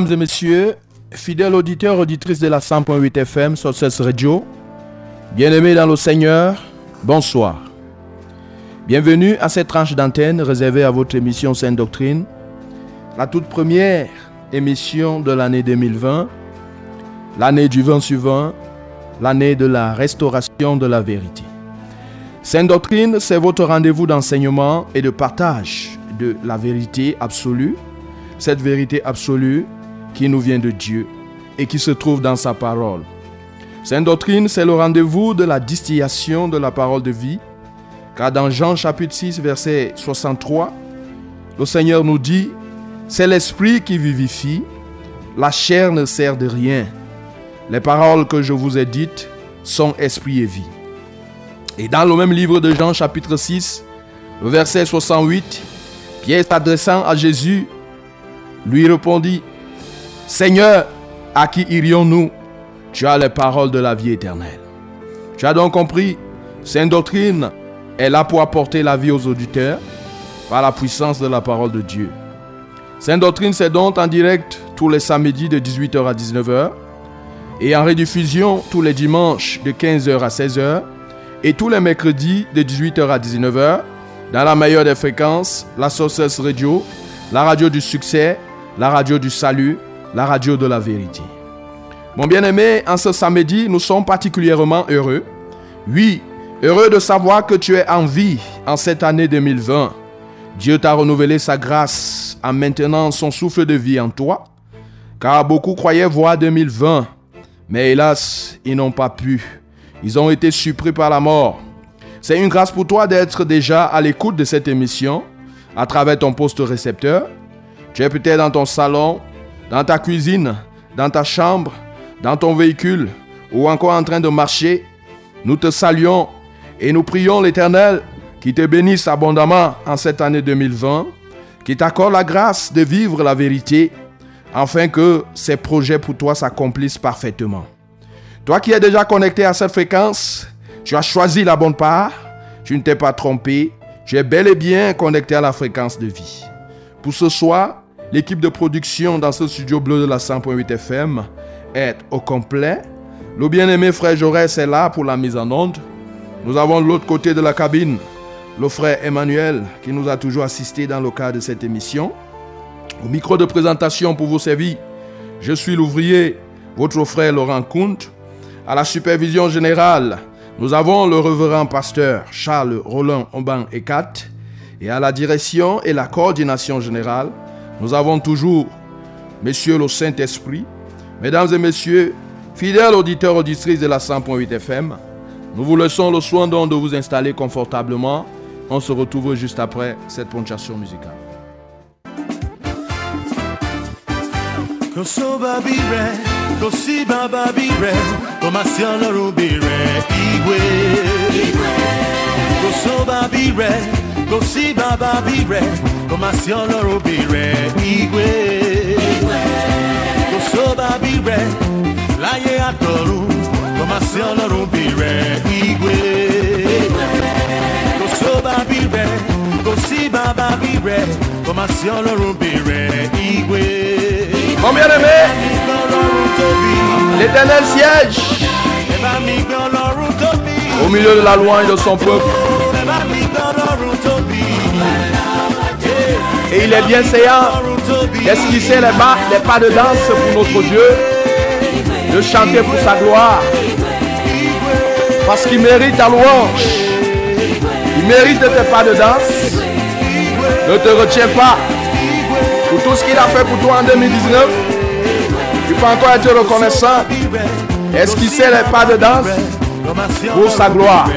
Mesdames et messieurs, fidèles auditeurs, auditrices de la 100.8 FM sur Radio, bien-aimés dans le Seigneur, bonsoir. Bienvenue à cette tranche d'antenne réservée à votre émission Sainte Doctrine, la toute première émission de l'année 2020, l'année du vent suivant, l'année de la restauration de la vérité. Sainte Doctrine, c'est votre rendez-vous d'enseignement et de partage de la vérité absolue, cette vérité absolue qui nous vient de Dieu et qui se trouve dans sa parole. Sainte doctrine, c'est le rendez-vous de la distillation de la parole de vie, car dans Jean chapitre 6, verset 63, le Seigneur nous dit, c'est l'esprit qui vivifie, la chair ne sert de rien. Les paroles que je vous ai dites sont esprit et vie. Et dans le même livre de Jean chapitre 6, le verset 68, Pierre s'adressant à Jésus, lui répondit, Seigneur, à qui irions-nous? Tu as les paroles de la vie éternelle. Tu as donc compris, Sainte doctrine est là pour apporter la vie aux auditeurs par la puissance de la parole de Dieu. Sainte doctrine, c'est donc en direct tous les samedis de 18h à 19h et en rediffusion tous les dimanches de 15h à 16h et tous les mercredis de 18h à 19h dans la meilleure des fréquences, la Sources Radio, la radio du succès, la radio du salut, la radio de la vérité. Mon bien-aimé, en ce samedi, nous sommes particulièrement heureux. Oui, heureux de savoir que tu es en vie en cette année 2020. Dieu t'a renouvelé sa grâce en maintenant son souffle de vie en toi. Car beaucoup croyaient voir 2020, mais hélas, ils n'ont pas pu. Ils ont été surpris par la mort. C'est une grâce pour toi d'être déjà à l'écoute de cette émission à travers ton poste récepteur. Tu es peut-être dans ton salon, dans ta cuisine, dans ta chambre, dans ton véhicule ou encore en train de marcher, nous te saluons et nous prions l'Éternel qui te bénisse abondamment en cette année 2020, qui t'accorde la grâce de vivre la vérité, afin que ses projets pour toi s'accomplissent parfaitement. Toi qui es déjà connecté à cette fréquence, tu as choisi la bonne part, tu ne t'es pas trompé, tu es bel et bien connecté à la fréquence de vie. Pour ce soir, L'équipe de production dans ce studio bleu de la 100.8 FM est au complet. Le bien-aimé frère Jaurès est là pour la mise en onde. Nous avons de l'autre côté de la cabine le frère Emmanuel qui nous a toujours assisté dans le cadre de cette émission. Au micro de présentation pour vous servir, je suis l'ouvrier, votre frère Laurent Kunt. À la supervision générale, nous avons le reverend pasteur Charles Roland Omban Ekat. Et à la direction et la coordination générale, nous avons toujours, Monsieur le Saint-Esprit, Mesdames et Messieurs, fidèles auditeurs auditrices de la 100.8 FM, nous vous laissons le soin donc de vous installer confortablement. On se retrouve juste après cette ponctuation musicale gosi baba bire, komasi ọlọ́run bire, igwe. Gosoba bire, láyé àtọ̀run, komasi ọlọ́run bire, igwe. Gosoba bire, gosi baba bire, komasi ọlọ́run bire, igwe. Ọlọ́run tóbi, l'éternel siège. Ẹ bá mi gbé ọlọ́run tóbi. Milieu de la louange de son peuple. Et il est bien séant d'esquisser les pas, les pas de danse pour notre Dieu, de chanter pour sa gloire. Parce qu'il mérite ta louange. Il mérite tes pas de danse. Ne te retiens pas pour tout ce qu'il a fait pour toi en 2019. Tu peux encore être reconnaissant. Esquisser les pas de danse pour sa gloire.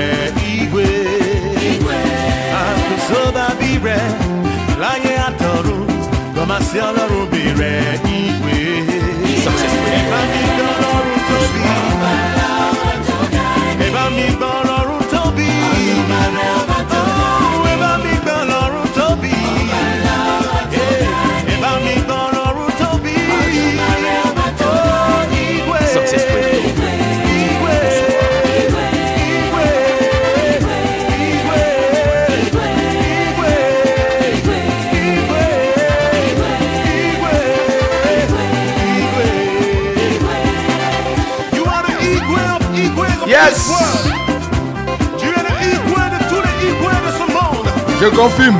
Je confirme.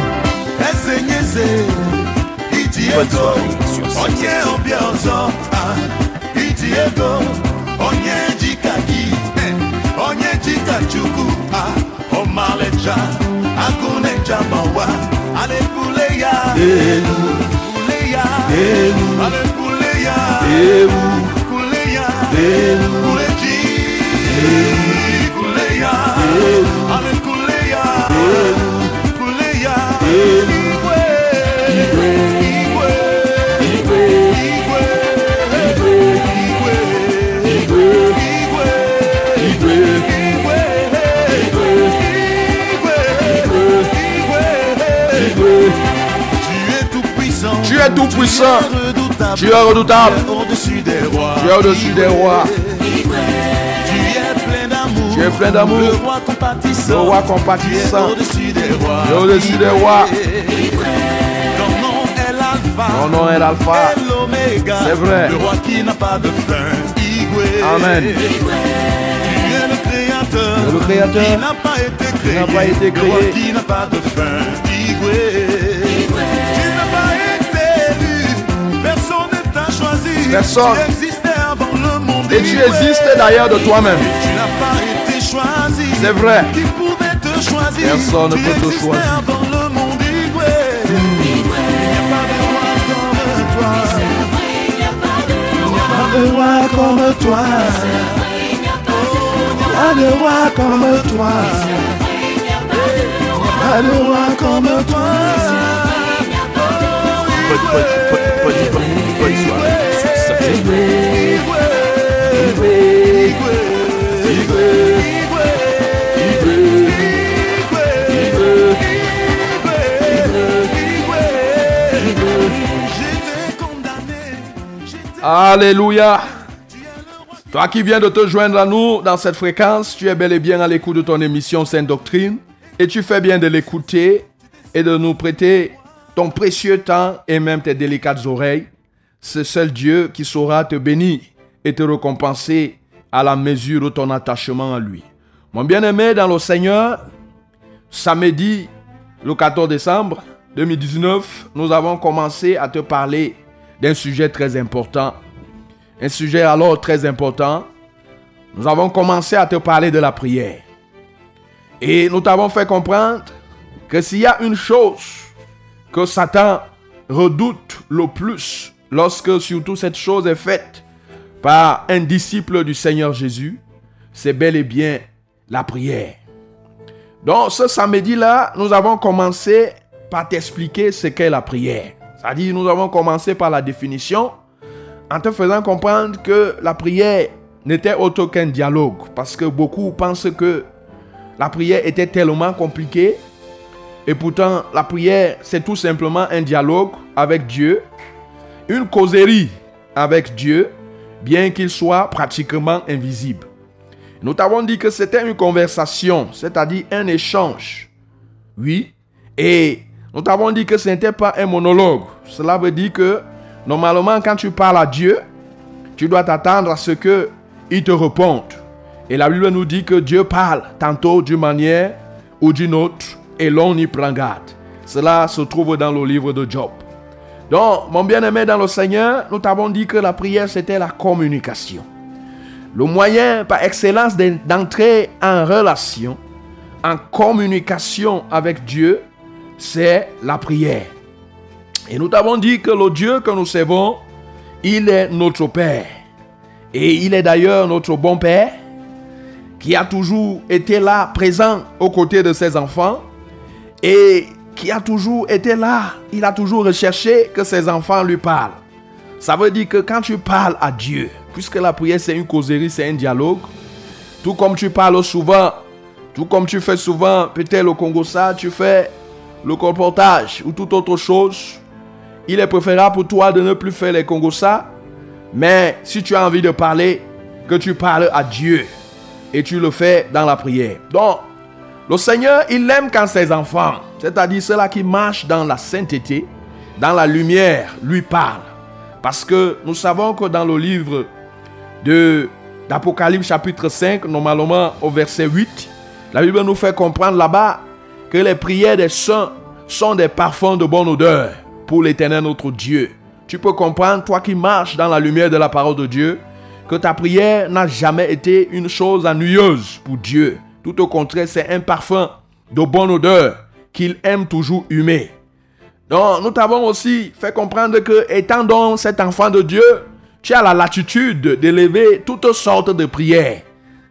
Tu es tout puissant. Tu es redoutable. Tu es au-dessus des rois. Tu es plein d'amour. Le roi compatissant. Le roi compatissant. au-dessus des rois. Au-dessus des rois. Ton nom est l'alpha. Ton nom est l'alpha. l'oméga. C'est vrai. Le roi qui n'a pas de fin. Igwe. Amen. Tu es le créateur. Le créateur. Qui n'a pas été créé. n'a pas été Le roi créé. qui n'a pas de fin. Igwe. Tu n'as pas été élu. Personne ne t'a choisi. Personne. Tu existais avant le monde. Et tu existes d'ailleurs de toi-même. Tu n'as pas été choisi. C'est vrai. Qui pouvait te choisir Personne ne Tu peut te existais choisir. avant le monde. Igwe. Il n'y a pas de roi comme toi. Il n'y a pas de roi comme toi. Pas de roi comme toi. Pas de roi comme toi. Alléluia. Toi qui viens de te joindre à nous dans cette fréquence, tu es bel et bien à l'écoute de ton émission Sainte Doctrine et tu fais bien de l'écouter et de nous prêter ton précieux temps et même tes délicates oreilles. C'est seul Dieu qui saura te bénir et te récompenser à la mesure de ton attachement à lui. Mon bien-aimé dans le Seigneur, samedi le 14 décembre 2019, nous avons commencé à te parler d'un sujet très important. Un sujet alors très important. Nous avons commencé à te parler de la prière. Et nous t'avons fait comprendre que s'il y a une chose que Satan redoute le plus lorsque surtout cette chose est faite par un disciple du Seigneur Jésus, c'est bel et bien la prière. Donc ce samedi-là, nous avons commencé par t'expliquer ce qu'est la prière. C'est-à-dire, nous avons commencé par la définition en te faisant comprendre que la prière n'était autre qu'un dialogue. Parce que beaucoup pensent que la prière était tellement compliquée Et pourtant, la prière, c'est tout simplement un dialogue avec Dieu, une causerie avec Dieu, bien qu'il soit pratiquement invisible. Nous t'avons dit que c'était une conversation, c'est-à-dire un échange. Oui. Et nous t'avons dit que ce n'était pas un monologue. Cela veut dire que normalement, quand tu parles à Dieu, tu dois t'attendre à ce qu'il te réponde. Et la Bible nous dit que Dieu parle tantôt d'une manière ou d'une autre et l'on y prend garde. Cela se trouve dans le livre de Job. Donc, mon bien-aimé dans le Seigneur, nous t'avons dit que la prière, c'était la communication. Le moyen par excellence d'entrer en relation, en communication avec Dieu, c'est la prière. Et nous t'avons dit que le Dieu que nous servons, il est notre Père. Et il est d'ailleurs notre bon Père, qui a toujours été là, présent aux côtés de ses enfants, et qui a toujours été là. Il a toujours recherché que ses enfants lui parlent. Ça veut dire que quand tu parles à Dieu, puisque la prière c'est une causerie, c'est un dialogue, tout comme tu parles souvent, tout comme tu fais souvent, peut-être au Congo ça, tu fais le comportage ou toute autre chose, il est préférable pour toi de ne plus faire les Congo ça, mais si tu as envie de parler, que tu parles à Dieu et tu le fais dans la prière. Donc, le Seigneur, il aime quand ses enfants, c'est-à-dire ceux-là qui marchent dans la sainteté, dans la lumière, lui parlent. Parce que nous savons que dans le livre d'Apocalypse chapitre 5, normalement au verset 8, la Bible nous fait comprendre là-bas que les prières des saints sont des parfums de bonne odeur pour l'éternel notre Dieu. Tu peux comprendre, toi qui marches dans la lumière de la parole de Dieu, que ta prière n'a jamais été une chose ennuyeuse pour Dieu. Tout au contraire, c'est un parfum de bonne odeur qu'il aime toujours humer. Donc, nous t'avons aussi fait comprendre que, étant donc cet enfant de Dieu, tu as la latitude d'élever toutes sortes de prières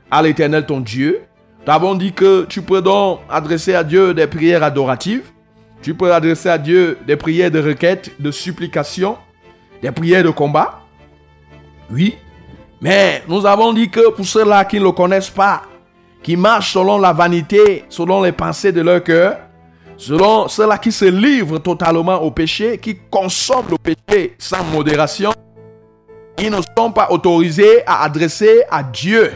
à l'éternel ton Dieu. Nous avons dit que tu peux donc adresser à Dieu des prières adoratives. Tu peux adresser à Dieu des prières de requête, de supplication, des prières de combat. Oui. Mais nous avons dit que pour ceux-là qui ne le connaissent pas, qui marchent selon la vanité, selon les pensées de leur cœur, selon ceux-là qui se livrent totalement au péché, qui consomment le péché sans modération, ils ne sont pas autorisés à adresser à Dieu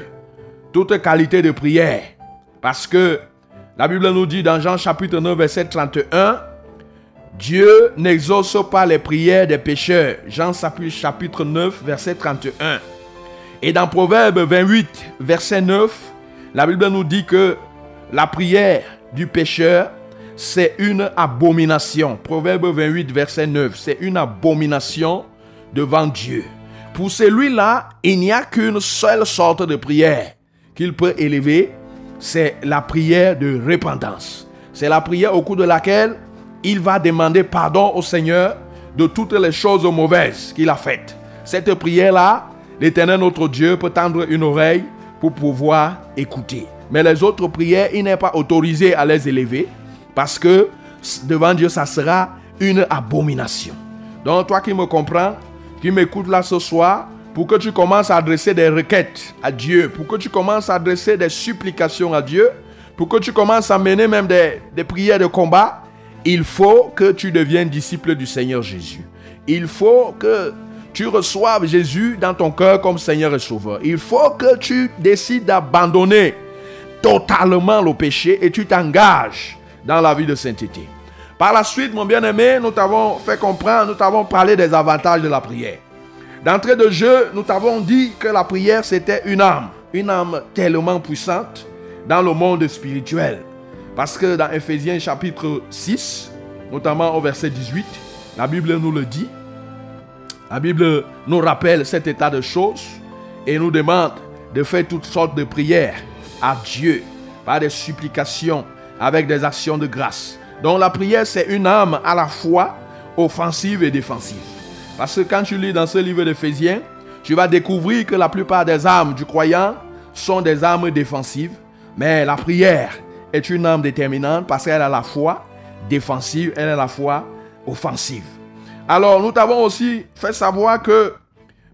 toute qualité de prière. Parce que la Bible nous dit dans Jean chapitre 9, verset 31, Dieu n'exauce pas les prières des pécheurs. Jean chapitre 9, verset 31. Et dans Proverbe 28, verset 9, la Bible nous dit que la prière du pécheur, c'est une abomination. Proverbe 28, verset 9, c'est une abomination devant Dieu. Pour celui-là, il n'y a qu'une seule sorte de prière qu'il peut élever, c'est la prière de repentance. C'est la prière au cours de laquelle il va demander pardon au Seigneur de toutes les choses mauvaises qu'il a faites. Cette prière-là, l'Éternel notre Dieu peut tendre une oreille pour pouvoir écouter. Mais les autres prières, il n'est pas autorisé à les élever parce que devant Dieu, ça sera une abomination. Donc toi qui me comprends, qui m'écoutes là ce soir, pour que tu commences à adresser des requêtes à Dieu, pour que tu commences à adresser des supplications à Dieu, pour que tu commences à mener même des, des prières de combat, il faut que tu deviennes disciple du Seigneur Jésus. Il faut que tu reçoives Jésus dans ton cœur comme Seigneur et Sauveur. Il faut que tu décides d'abandonner totalement le péché et tu t'engages dans la vie de sainteté. Par la suite, mon bien-aimé, nous t'avons fait comprendre, nous t'avons parlé des avantages de la prière. D'entrée de jeu, nous t'avons dit que la prière, c'était une âme, une âme tellement puissante dans le monde spirituel. Parce que dans Ephésiens chapitre 6, notamment au verset 18, la Bible nous le dit. La Bible nous rappelle cet état de choses et nous demande de faire toutes sortes de prières à Dieu par des supplications avec des actions de grâce. Donc la prière, c'est une âme à la fois offensive et défensive. Parce que quand tu lis dans ce livre d'Éphésiens, tu vas découvrir que la plupart des âmes du croyant sont des âmes défensives. Mais la prière est une âme déterminante parce qu'elle à la fois défensive, elle à la fois offensive. Alors nous t'avons aussi fait savoir que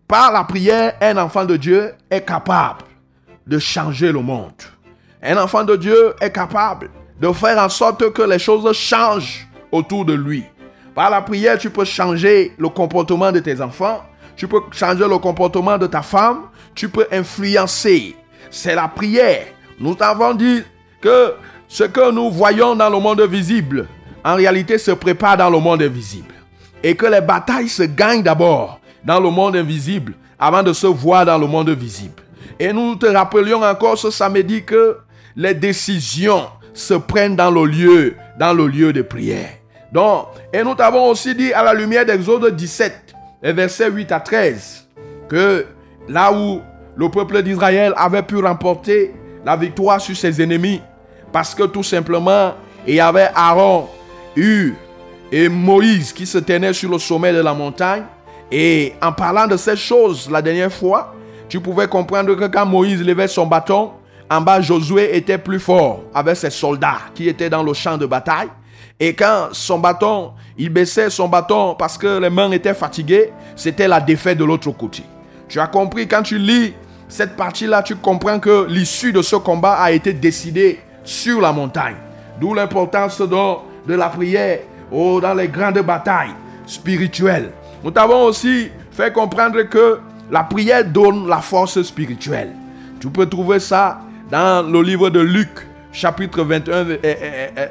par la prière, un enfant de Dieu est capable de changer le monde. Un enfant de Dieu est capable de faire en sorte que les choses changent autour de lui. Par la prière, tu peux changer le comportement de tes enfants, tu peux changer le comportement de ta femme, tu peux influencer. C'est la prière. Nous t'avons dit que ce que nous voyons dans le monde visible, en réalité se prépare dans le monde invisible. Et que les batailles se gagnent d'abord dans le monde invisible avant de se voir dans le monde visible. Et nous te rappelions encore ce samedi que les décisions se prennent dans le lieu, dans le lieu de prière. Donc, et nous t'avons aussi dit à la lumière d'Exode 17, versets 8 à 13, que là où le peuple d'Israël avait pu remporter la victoire sur ses ennemis, parce que tout simplement, il y avait Aaron, Hur et Moïse qui se tenaient sur le sommet de la montagne. Et en parlant de ces choses la dernière fois, tu pouvais comprendre que quand Moïse levait son bâton, en bas Josué était plus fort avec ses soldats qui étaient dans le champ de bataille. Et quand son bâton, il baissait son bâton parce que les mains étaient fatiguées, c'était la défaite de l'autre côté. Tu as compris, quand tu lis cette partie-là, tu comprends que l'issue de ce combat a été décidée sur la montagne. D'où l'importance de la prière oh, dans les grandes batailles spirituelles. Nous t'avons aussi fait comprendre que la prière donne la force spirituelle. Tu peux trouver ça dans le livre de Luc, chapitre 21,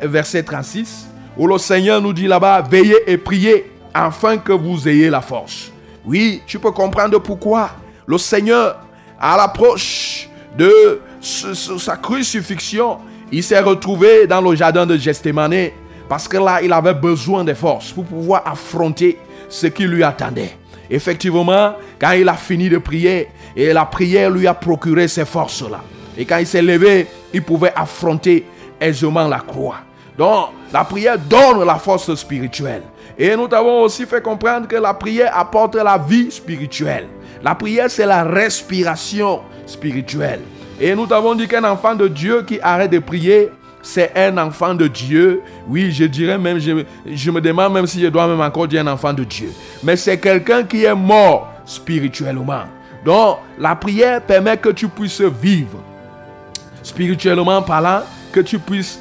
verset 36, où le Seigneur nous dit là-bas, veillez et priez afin que vous ayez la force. Oui, tu peux comprendre pourquoi le Seigneur, à l'approche de sa crucifixion, il s'est retrouvé dans le jardin de Gethsemane parce que là, il avait besoin de force pour pouvoir affronter ce qui lui attendait. Effectivement, quand il a fini de prier, et la prière lui a procuré ces forces-là. Et quand il s'est levé, il pouvait affronter aisément la croix. Donc, la prière donne la force spirituelle. Et nous avons aussi fait comprendre que la prière apporte la vie spirituelle. La prière, c'est la respiration spirituelle. Et nous avons dit qu'un enfant de Dieu qui arrête de prier c'est un enfant de Dieu. Oui, je dirais même, je, je, me demande même si je dois même encore dire un enfant de Dieu. Mais c'est quelqu'un qui est mort spirituellement. Donc, la prière permet que tu puisses vivre spirituellement parlant, que tu puisses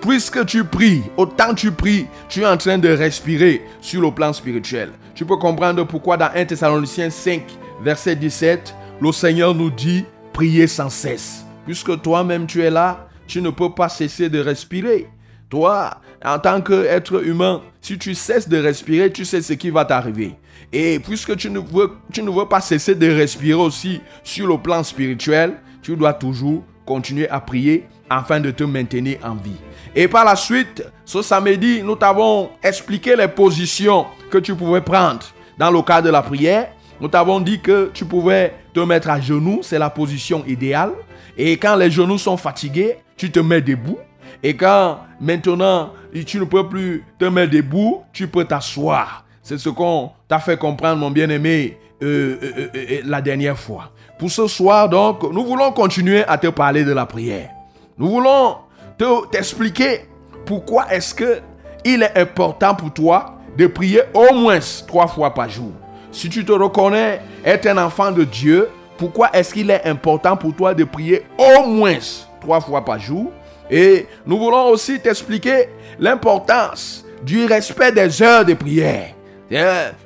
puisque tu pries, autant tu pries, tu es en train de respirer sur le plan spirituel. Tu peux comprendre pourquoi dans 1 Thessaloniciens 5, verset 17, le Seigneur nous dit, priez sans cesse. Puisque toi-même tu es là, tu ne peux pas cesser de respirer. Toi, en tant qu'être humain, si tu cesses de respirer, tu sais ce qui va t'arriver. Et puisque tu ne, veux, tu ne veux pas cesser de respirer aussi sur le plan spirituel, tu dois toujours continuer à prier afin de te maintenir en vie. Et par la suite, ce samedi, nous t'avons expliqué les positions que tu pouvais prendre dans le cadre de la prière. Nous t'avons dit que tu pouvais te mettre à genoux, c'est la position idéale. Et quand les genoux sont fatigués, tu te mets debout. Et quand maintenant tu ne peux plus te mettre debout, tu peux t'asseoir. C'est ce qu'on t'a fait comprendre, mon bien-aimé, euh, euh, euh, la dernière fois. Pour ce soir, donc, nous voulons continuer à te parler de la prière. Nous voulons t'expliquer pourquoi est-ce que il est important pour toi de prier au moins trois fois par jour. Si tu te reconnais être un enfant de Dieu, pourquoi est-ce qu'il est important pour toi de prier au moins trois fois par jour? Et nous voulons aussi t'expliquer l'importance du respect des heures de prière.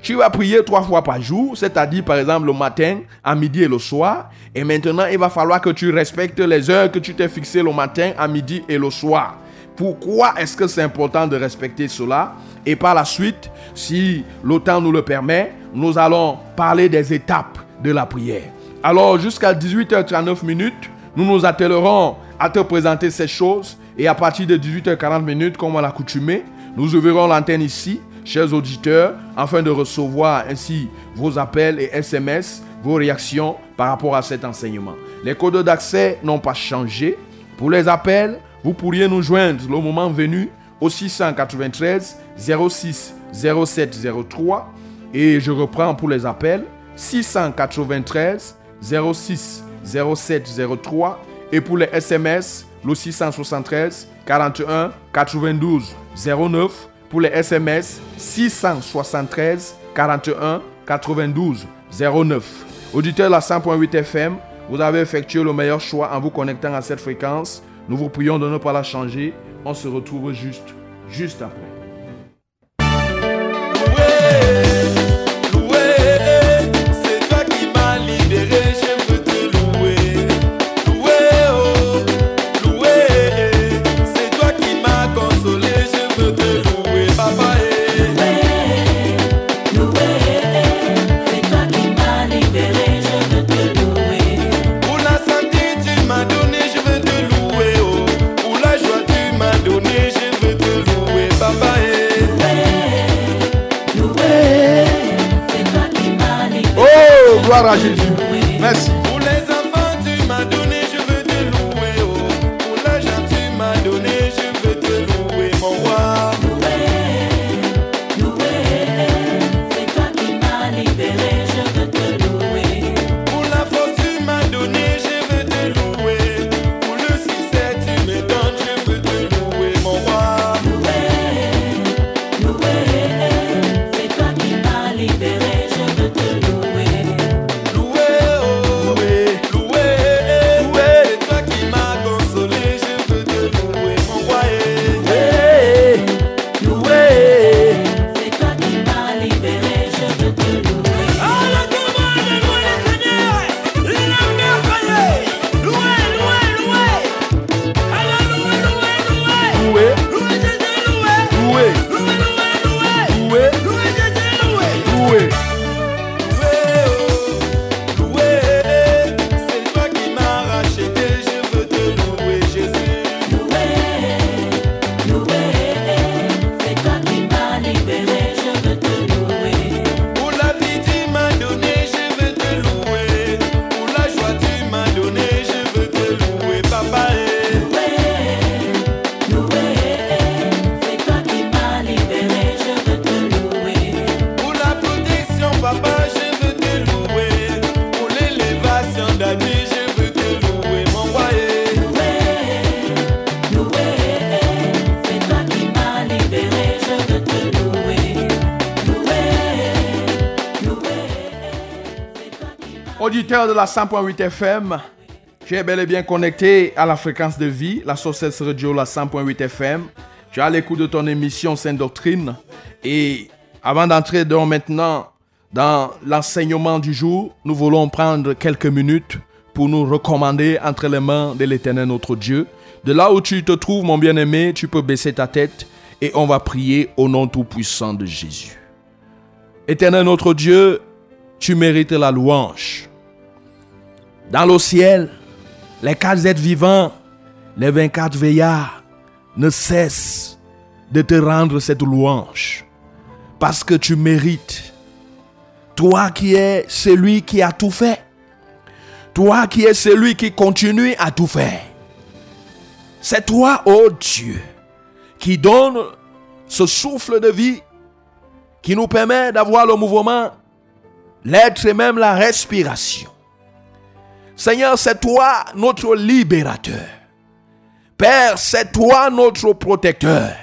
Tu vas prier trois fois par jour, c'est-à-dire par exemple le matin, à midi et le soir. Et maintenant, il va falloir que tu respectes les heures que tu t'es fixées le matin, à midi et le soir. Pourquoi est-ce que c'est important de respecter cela? Et par la suite, si le temps nous le permet, nous allons parler des étapes de la prière. Alors, jusqu'à 18h39 minutes, nous nous attellerons à te présenter ces choses. Et à partir de 18h40 minutes, comme à l'accoutumée, nous ouvrirons l'antenne ici, chers auditeurs, afin de recevoir ainsi vos appels et SMS, vos réactions par rapport à cet enseignement. Les codes d'accès n'ont pas changé. Pour les appels, vous pourriez nous joindre le moment venu au 693 06 07 03. Et je reprends pour les appels 693 06 07 03 et pour les SMS le 673 41 92 09 pour les SMS 673 41 92 09. Auditeur de la 100.8 FM, vous avez effectué le meilleur choix en vous connectant à cette fréquence. Nous vous prions de ne pas la changer. On se retrouve juste, juste après. À Jésus. De la 100.8 FM, tu es bel et bien connecté à la fréquence de vie, la Sources Radio, la 100.8 FM. Tu as l'écoute de ton émission Sainte Doctrine. Et avant d'entrer donc maintenant dans l'enseignement du jour, nous voulons prendre quelques minutes pour nous recommander entre les mains de l'Éternel notre Dieu. De là où tu te trouves, mon bien-aimé, tu peux baisser ta tête et on va prier au nom tout-puissant de Jésus. Éternel notre Dieu, tu mérites la louange. Dans le ciel, les quatre êtres vivants, les 24 veillards, ne cessent de te rendre cette louange. Parce que tu mérites. Toi qui es celui qui a tout fait. Toi qui es celui qui continue à tout faire. C'est toi, ô Dieu, qui donne ce souffle de vie qui nous permet d'avoir le mouvement, l'être et même la respiration. Seigneur, c'est toi notre libérateur. Père, c'est toi notre protecteur.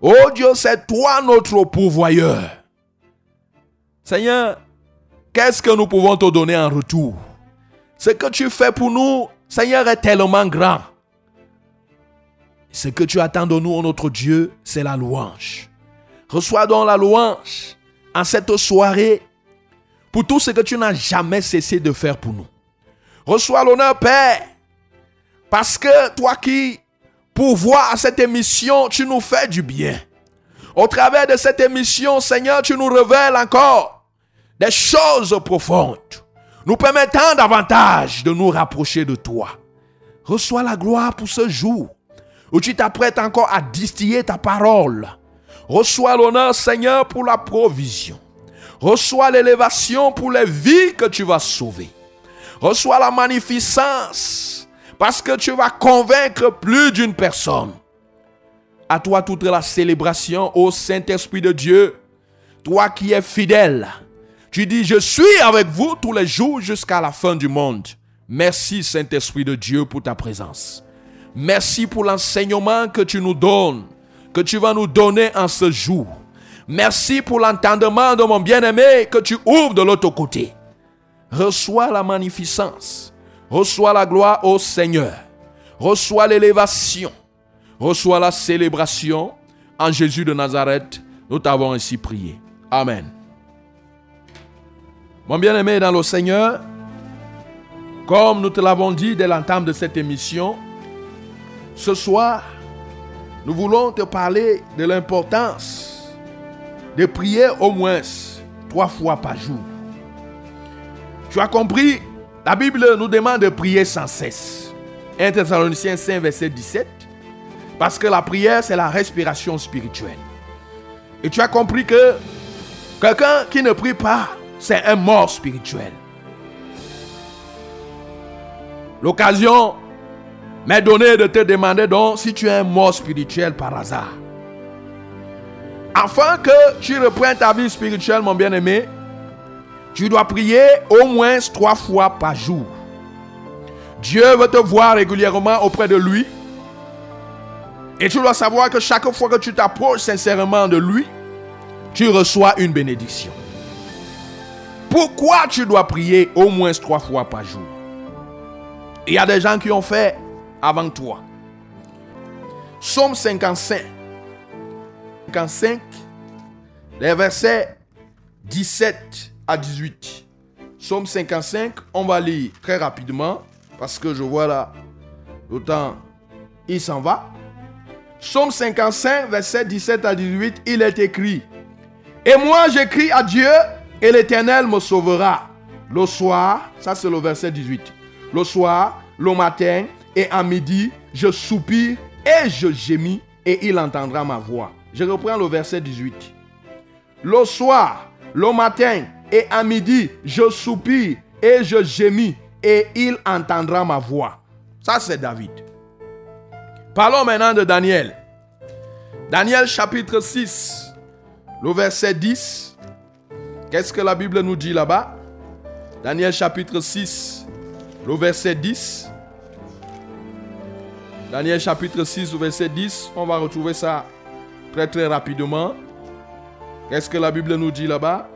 Oh Dieu, c'est toi notre pourvoyeur. Seigneur, qu'est-ce que nous pouvons te donner en retour? Ce que tu fais pour nous, Seigneur, est tellement grand. Ce que tu attends de nous, oh notre Dieu, c'est la louange. Reçois donc la louange en cette soirée pour tout ce que tu n'as jamais cessé de faire pour nous. Reçois l'honneur, Père, parce que toi qui pourvois à cette émission, tu nous fais du bien. Au travers de cette émission, Seigneur, tu nous révèles encore des choses profondes, nous permettant davantage de nous rapprocher de toi. Reçois la gloire pour ce jour où tu t'apprêtes encore à distiller ta parole. Reçois l'honneur, Seigneur, pour la provision. Reçois l'élévation pour les vies que tu vas sauver. Reçois la magnificence parce que tu vas convaincre plus d'une personne. À toi toute la célébration, ô Saint-Esprit de Dieu, toi qui es fidèle. Tu dis, je suis avec vous tous les jours jusqu'à la fin du monde. Merci Saint-Esprit de Dieu pour ta présence. Merci pour l'enseignement que tu nous donnes, que tu vas nous donner en ce jour. Merci pour l'entendement de mon bien-aimé que tu ouvres de l'autre côté. Reçois la magnificence. Reçois la gloire au Seigneur. reçois l'élévation, reçois la célébration. En Jésus de Nazareth, nous t'avons ainsi prié. Amen. Mon bien-aimé dans le Seigneur, comme nous te l'avons dit dès l'entame de cette émission, ce soir, nous voulons te parler de l'importance de prier au moins trois fois par jour. Tu as compris, la Bible nous demande de prier sans cesse. 1 Thessaloniciens 5, verset 17. Parce que la prière, c'est la respiration spirituelle. Et tu as compris que quelqu'un qui ne prie pas, c'est un mort spirituel. L'occasion m'est donnée de te demander donc si tu es un mort spirituel par hasard. Afin que tu reprennes ta vie spirituelle, mon bien-aimé, tu dois prier au moins trois fois par jour. Dieu veut te voir régulièrement auprès de lui. Et tu dois savoir que chaque fois que tu t'approches sincèrement de lui, tu reçois une bénédiction. Pourquoi tu dois prier au moins trois fois par jour? Il y a des gens qui ont fait avant toi. Psaume 55. 55, les versets 17 à 18. Psaume 55, on va lire très rapidement parce que je vois là le temps, il s'en va. Psaume 55, verset 17 à 18, il est écrit Et moi j'écris à Dieu et l'Éternel me sauvera. Le soir, ça c'est le verset 18. Le soir, le matin et à midi, je soupire et je gémis et il entendra ma voix. Je reprends le verset 18. Le soir, le matin et à midi, je soupire et je gémis et il entendra ma voix. Ça, c'est David. Parlons maintenant de Daniel. Daniel chapitre 6, le verset 10. Qu'est-ce que la Bible nous dit là-bas? Daniel chapitre 6, le verset 10. Daniel chapitre 6, le verset 10. On va retrouver ça très très rapidement. Qu'est-ce que la Bible nous dit là-bas?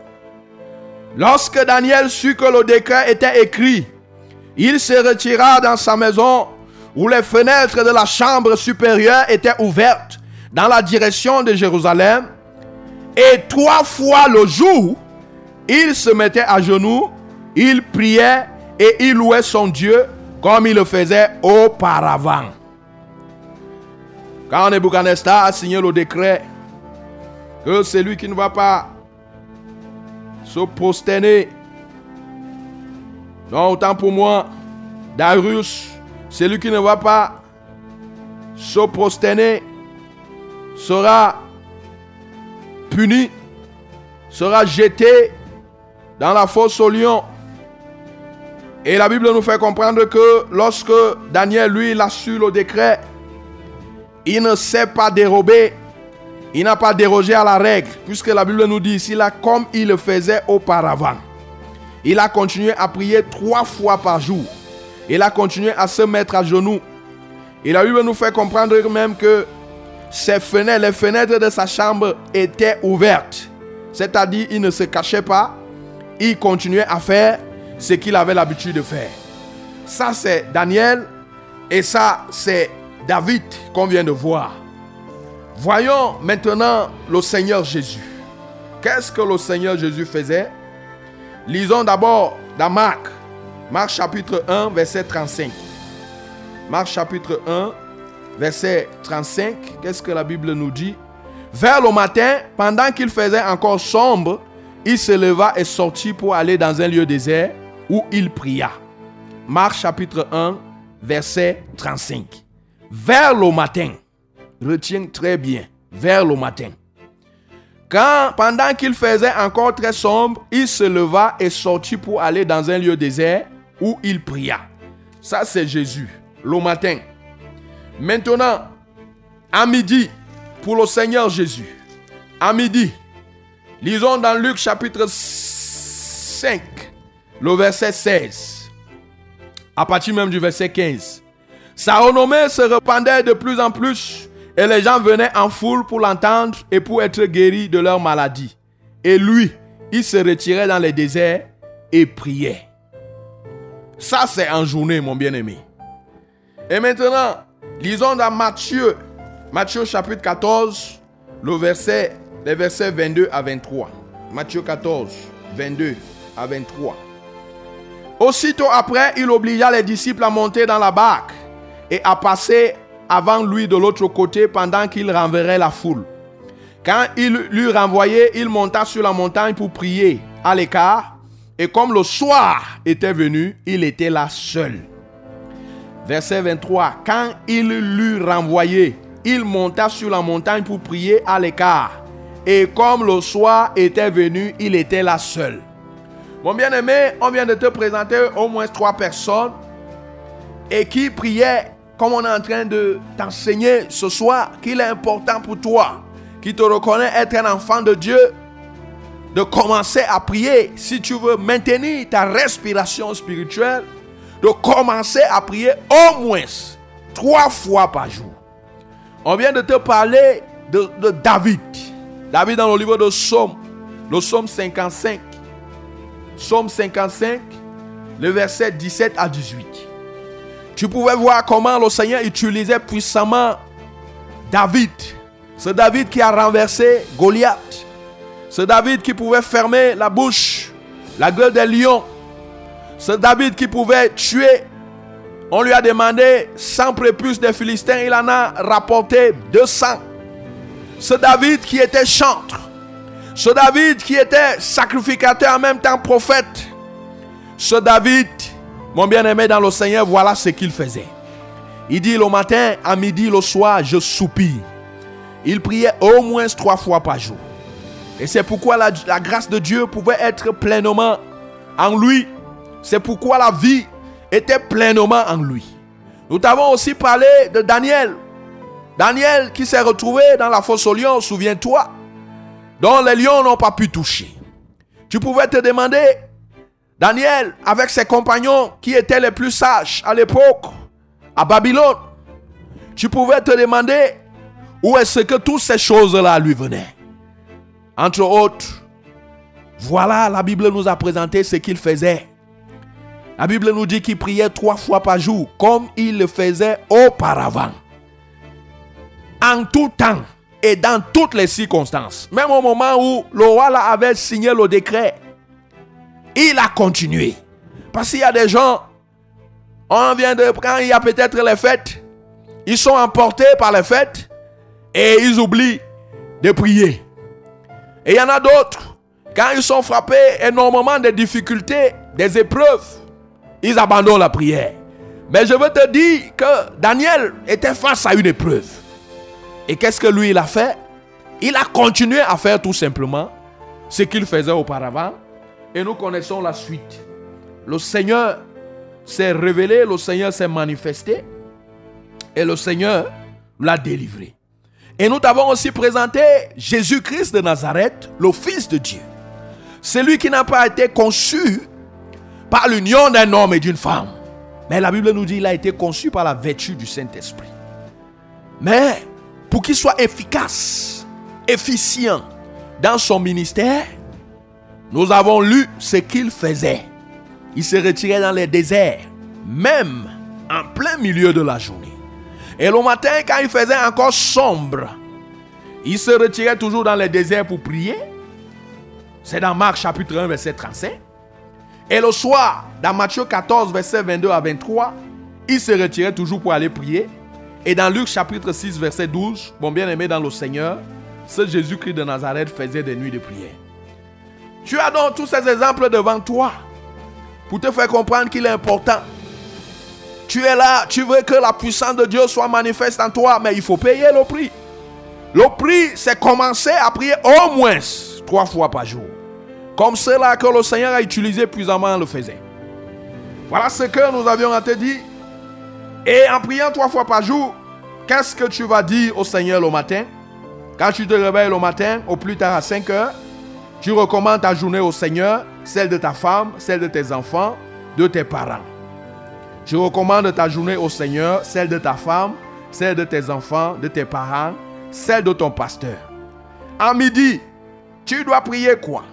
Lorsque Daniel sut que le décret était écrit, il se retira dans sa maison où les fenêtres de la chambre supérieure étaient ouvertes dans la direction de Jérusalem. Et trois fois le jour, il se mettait à genoux, il priait et il louait son Dieu comme il le faisait auparavant. Quand Nebuchadnezzar a signé le décret que celui qui ne va pas se prosterner, non, autant pour moi, Darius, celui qui ne va pas. Se prosterner sera puni, sera jeté dans la fosse au lion. Et la Bible nous fait comprendre que lorsque Daniel, lui, il a su le décret, il ne s'est pas dérobé, il n'a pas dérogé à la règle, puisque la Bible nous dit ici, là, comme il le faisait auparavant. Il a continué à prier trois fois par jour. Il a continué à se mettre à genoux. Et la Bible nous fait comprendre même que les fenêtres de sa chambre étaient ouvertes. C'est-à-dire, il ne se cachait pas. Il continuait à faire ce qu'il avait l'habitude de faire. Ça, c'est Daniel. Et ça, c'est David qu'on vient de voir. Voyons maintenant le Seigneur Jésus. Qu'est-ce que le Seigneur Jésus faisait? Lisons d'abord dans Marc. Marc chapitre 1, verset 35. Marc chapitre 1, verset 35. Qu'est-ce que la Bible nous dit? Vers le matin, pendant qu'il faisait encore sombre, il se leva et sortit pour aller dans un lieu désert où il pria. Marc chapitre 1, verset 35. Vers le matin. Retiens très bien. Vers le matin. Quand, pendant qu'il faisait encore très sombre, il se leva et sortit pour aller dans un lieu désert où il pria. Ça, c'est Jésus, le matin. Maintenant, à midi, pour le Seigneur Jésus, à midi, lisons dans Luc chapitre 5, le verset 16, à partir même du verset 15. Sa renommée se répandait de plus en plus et les gens venaient en foule pour l'entendre et pour être guéris de leur maladie. Et lui, il se retirait dans les déserts et priait. Ça, c'est en journée, mon bien-aimé. Et maintenant, lisons dans Matthieu, Matthieu chapitre 14, le verset, les versets 22 à 23. Matthieu 14, 22 à 23. Aussitôt après, il obligea les disciples à monter dans la barque et à passer avant lui de l'autre côté pendant qu'il renverrait la foule. Quand il l'eut renvoyé, il monta sur la montagne pour prier à l'écart. Et comme le soir était venu, il était là seul. Verset 23. Quand il l'eut renvoyé, il monta sur la montagne pour prier à l'écart. Et comme le soir était venu, il était là seul. Mon bien-aimé, on vient de te présenter au moins trois personnes et qui priaient comme on est en train de t'enseigner ce soir qu'il est important pour toi, qui te reconnaît être un enfant de Dieu, de commencer à prier si tu veux maintenir ta respiration spirituelle, de commencer à prier au moins trois fois par jour. On vient de te parler de, de David. David dans le livre de Psaume, le Psaume 55. Psaume 55, le verset 17 à 18. Tu pouvais voir comment le Seigneur utilisait puissamment David. Ce David qui a renversé Goliath. Ce David qui pouvait fermer la bouche, la gueule des lions. Ce David qui pouvait tuer. On lui a demandé 100 prépuces des Philistins, il en a rapporté 200. Ce David qui était chantre. Ce David qui était sacrificateur en même temps prophète. Ce David, mon bien-aimé dans le Seigneur, voilà ce qu'il faisait. Il dit le matin, à midi, le soir, je soupire. Il priait au moins trois fois par jour. Et c'est pourquoi la, grâce de Dieu pouvait être pleinement en lui. C'est pourquoi la vie était pleinement en lui. Nous t'avons aussi parlé de Daniel. Daniel qui s'est retrouvé dans la fosse aux lions, souviens-toi, dont les lions n'ont pas pu toucher. Tu pouvais te demander, Daniel, avec ses compagnons qui étaient les plus sages à l'époque, à Babylone, tu pouvais te demander où est-ce que toutes ces choses-là lui venaient. Entre autres, voilà, la Bible nous a présenté ce qu'il faisait. La Bible nous dit qu'il priait trois fois par jour, comme il le faisait auparavant. En tout temps et dans toutes les circonstances. Même au moment où le roi avait signé le décret, il a continué. Parce qu'il y a des gens, on vient de, quand il y a peut-être les fêtes, ils sont emportés par les fêtes et ils oublient de prier. Et il y en a d'autres, quand ils sont frappés énormément de difficultés, des épreuves, ils abandonnent la prière. Mais je veux te dire que Daniel était face à une épreuve. Et qu'est-ce que lui, il a fait? Il a continué à faire tout simplement ce qu'il faisait auparavant. Et nous connaissons la suite. Le Seigneur s'est révélé, le Seigneur s'est manifesté. Et le Seigneur l'a délivré. Et nous t'avons aussi présenté Jésus-Christ de Nazareth, le Fils de Dieu. Celui qui n'a pas été conçu par l'union d'un homme et d'une femme. Mais la Bible nous dit qu'il a été conçu par la vertu du Saint-Esprit. Mais pour qu'il soit efficace, efficient dans son ministère, nous avons lu ce qu'il faisait. Il se retirait dans les déserts, même en plein milieu de la journée. Et le matin, quand il faisait encore sombre, il se retirait toujours dans les déserts pour prier. C'est dans Marc chapitre 1, verset 35. Et le soir, dans Matthieu 14, verset 22 à 23, il se retirait toujours pour aller prier. Et dans Luc chapitre 6, verset 12, mon bien-aimé dans le Seigneur, ce Jésus-Christ de Nazareth faisait des nuits de prière. Tu as donc tous ces exemples devant toi pour te faire comprendre qu'il est important. Tu es là, tu veux que la puissance de Dieu soit manifeste en toi, mais il faut payer le prix. Le prix, c'est commencer à prier au moins trois fois par jour. Comme cela que le Seigneur a utilisé puissamment le faisait. Voilà ce que nous avions à te dire. Et en priant trois fois par jour, qu'est-ce que tu vas dire au Seigneur le matin? Quand tu te réveilles le matin, au plus tard à 5 heures, tu recommandes ta journée au Seigneur, celle de ta femme, celle de tes enfants, de tes parents. Tu recommandes ta journée au Seigneur, celle de ta femme, celle de tes enfants, de tes parents, celle de ton pasteur. En midi, tu dois prier quoi?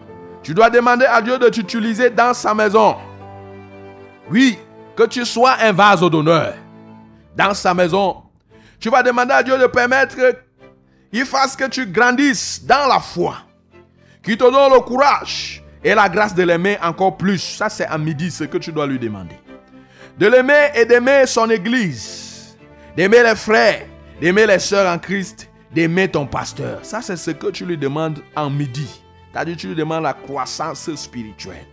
Tu dois demander à Dieu de t'utiliser dans sa maison. Oui, que tu sois un vase d'honneur. dans sa maison. Tu vas demander à Dieu de permettre qu'il fasse que tu grandisses dans la foi. Qu'il te donne le courage et la grâce de l'aimer encore plus. Ça, c'est à midi ce que tu dois lui demander. De l'aimer et d'aimer son église. D'aimer les frères, d'aimer les sœurs en Christ, d'aimer ton pasteur. Ça, c'est ce que tu lui demandes en midi. C'est-à-dire, tu lui demandes la croissance spirituelle.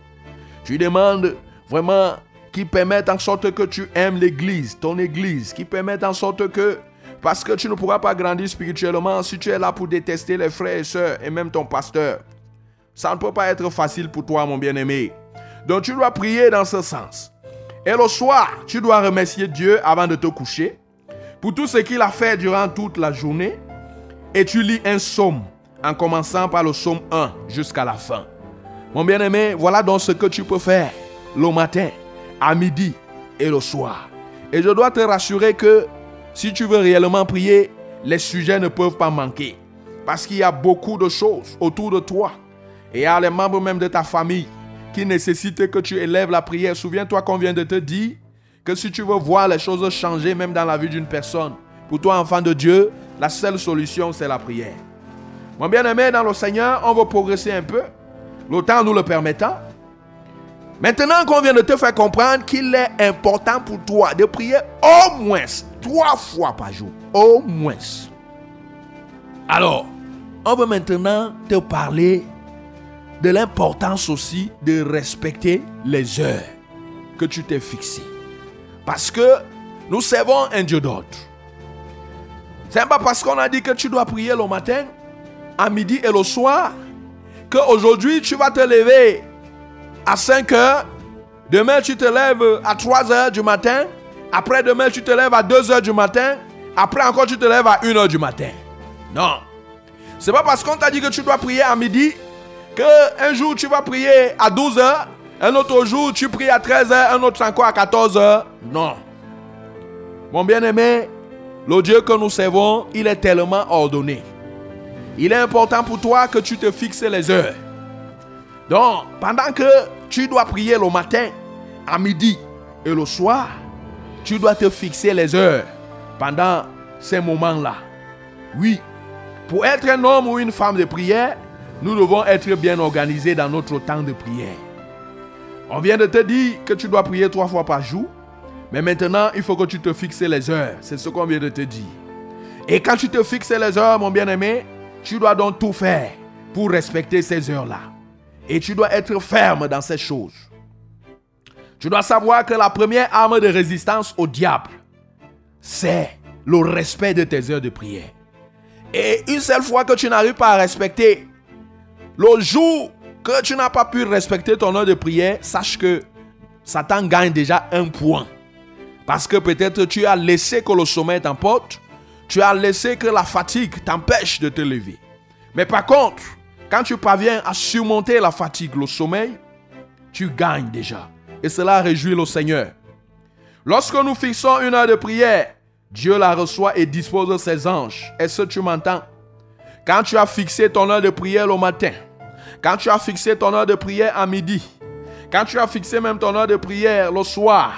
Tu lui demandes vraiment qu'il permette en sorte que tu aimes l'église, ton église, qui permette en sorte que, parce que tu ne pourras pas grandir spirituellement si tu es là pour détester les frères et sœurs et même ton pasteur. Ça ne peut pas être facile pour toi, mon bien-aimé. Donc tu dois prier dans ce sens. Et le soir, tu dois remercier Dieu avant de te coucher pour tout ce qu'il a fait durant toute la journée. Et tu lis un psaume en commençant par le psaume 1 jusqu'à la fin. Mon bien-aimé, voilà donc ce que tu peux faire le matin, à midi et le soir. Et je dois te rassurer que si tu veux réellement prier, les sujets ne peuvent pas manquer. Parce qu'il y a beaucoup de choses autour de toi. Et a les membres même de ta famille qui nécessitent que tu élèves la prière. Souviens-toi qu'on vient de te dire que si tu veux voir les choses changer même dans la vie d'une personne, pour toi enfant de Dieu, la seule solution c'est la prière. Mon bien-aimé dans le Seigneur, on va progresser un peu, le temps nous le permettant. Maintenant qu'on vient de te faire comprendre qu'il est important pour toi de prier au moins trois fois par jour. Au moins. Alors, on va maintenant te parler de l'importance aussi de respecter les heures que tu t'es fixées. Parce que nous servons un Dieu d'autre. C'est pas parce qu'on a dit que tu dois prier le matin, à midi et le soir, qu'aujourd'hui tu vas te lever à 5 heures, demain tu te lèves à 3 heures du matin, après demain tu te lèves à 2 heures du matin, après encore tu te lèves à 1 heure du matin. Non. C'est pas parce qu'on t'a dit que tu dois prier à midi que un jour tu vas prier à 12 heures, un autre jour tu pries à 13 heures, un autre encore à 14 heures. Non. Mon bien-aimé, le Dieu que nous servons, il est tellement ordonné. Il est important pour toi que tu te fixes les heures. Donc, pendant que tu dois prier le matin, à midi et le soir, tu dois te fixer les heures pendant ces moments-là. Oui, pour être un homme ou une femme de prière, nous devons être bien organisés dans notre temps de prière. On vient de te dire que tu dois prier trois fois par jour, mais maintenant, il faut que tu te fixes les heures. C'est ce qu'on vient de te dire. Et quand tu te fixes les heures, mon bien-aimé, tu dois donc tout faire pour respecter ces heures-là. Et tu dois être ferme dans ces choses. Tu dois savoir que la première arme de résistance au diable, c'est le respect de tes heures de prière. Et une seule fois que tu n'arrives pas à respecter, le jour que tu n'as pas pu respecter ton heure de prière, sache que Satan gagne déjà un point. Parce que peut-être tu as laissé que le sommeil t'emporte, tu as laissé que la fatigue t'empêche de te lever. Mais par contre, quand tu parviens à surmonter la fatigue, le sommeil, tu gagnes déjà. Et cela réjouit le Seigneur. Lorsque nous fixons une heure de prière, Dieu la reçoit et dispose ses anges. Est-ce que tu m'entends? Quand tu as fixé ton heure de prière le matin, quand tu as fixé ton heure de prière à midi, quand tu as fixé même ton heure de prière le soir,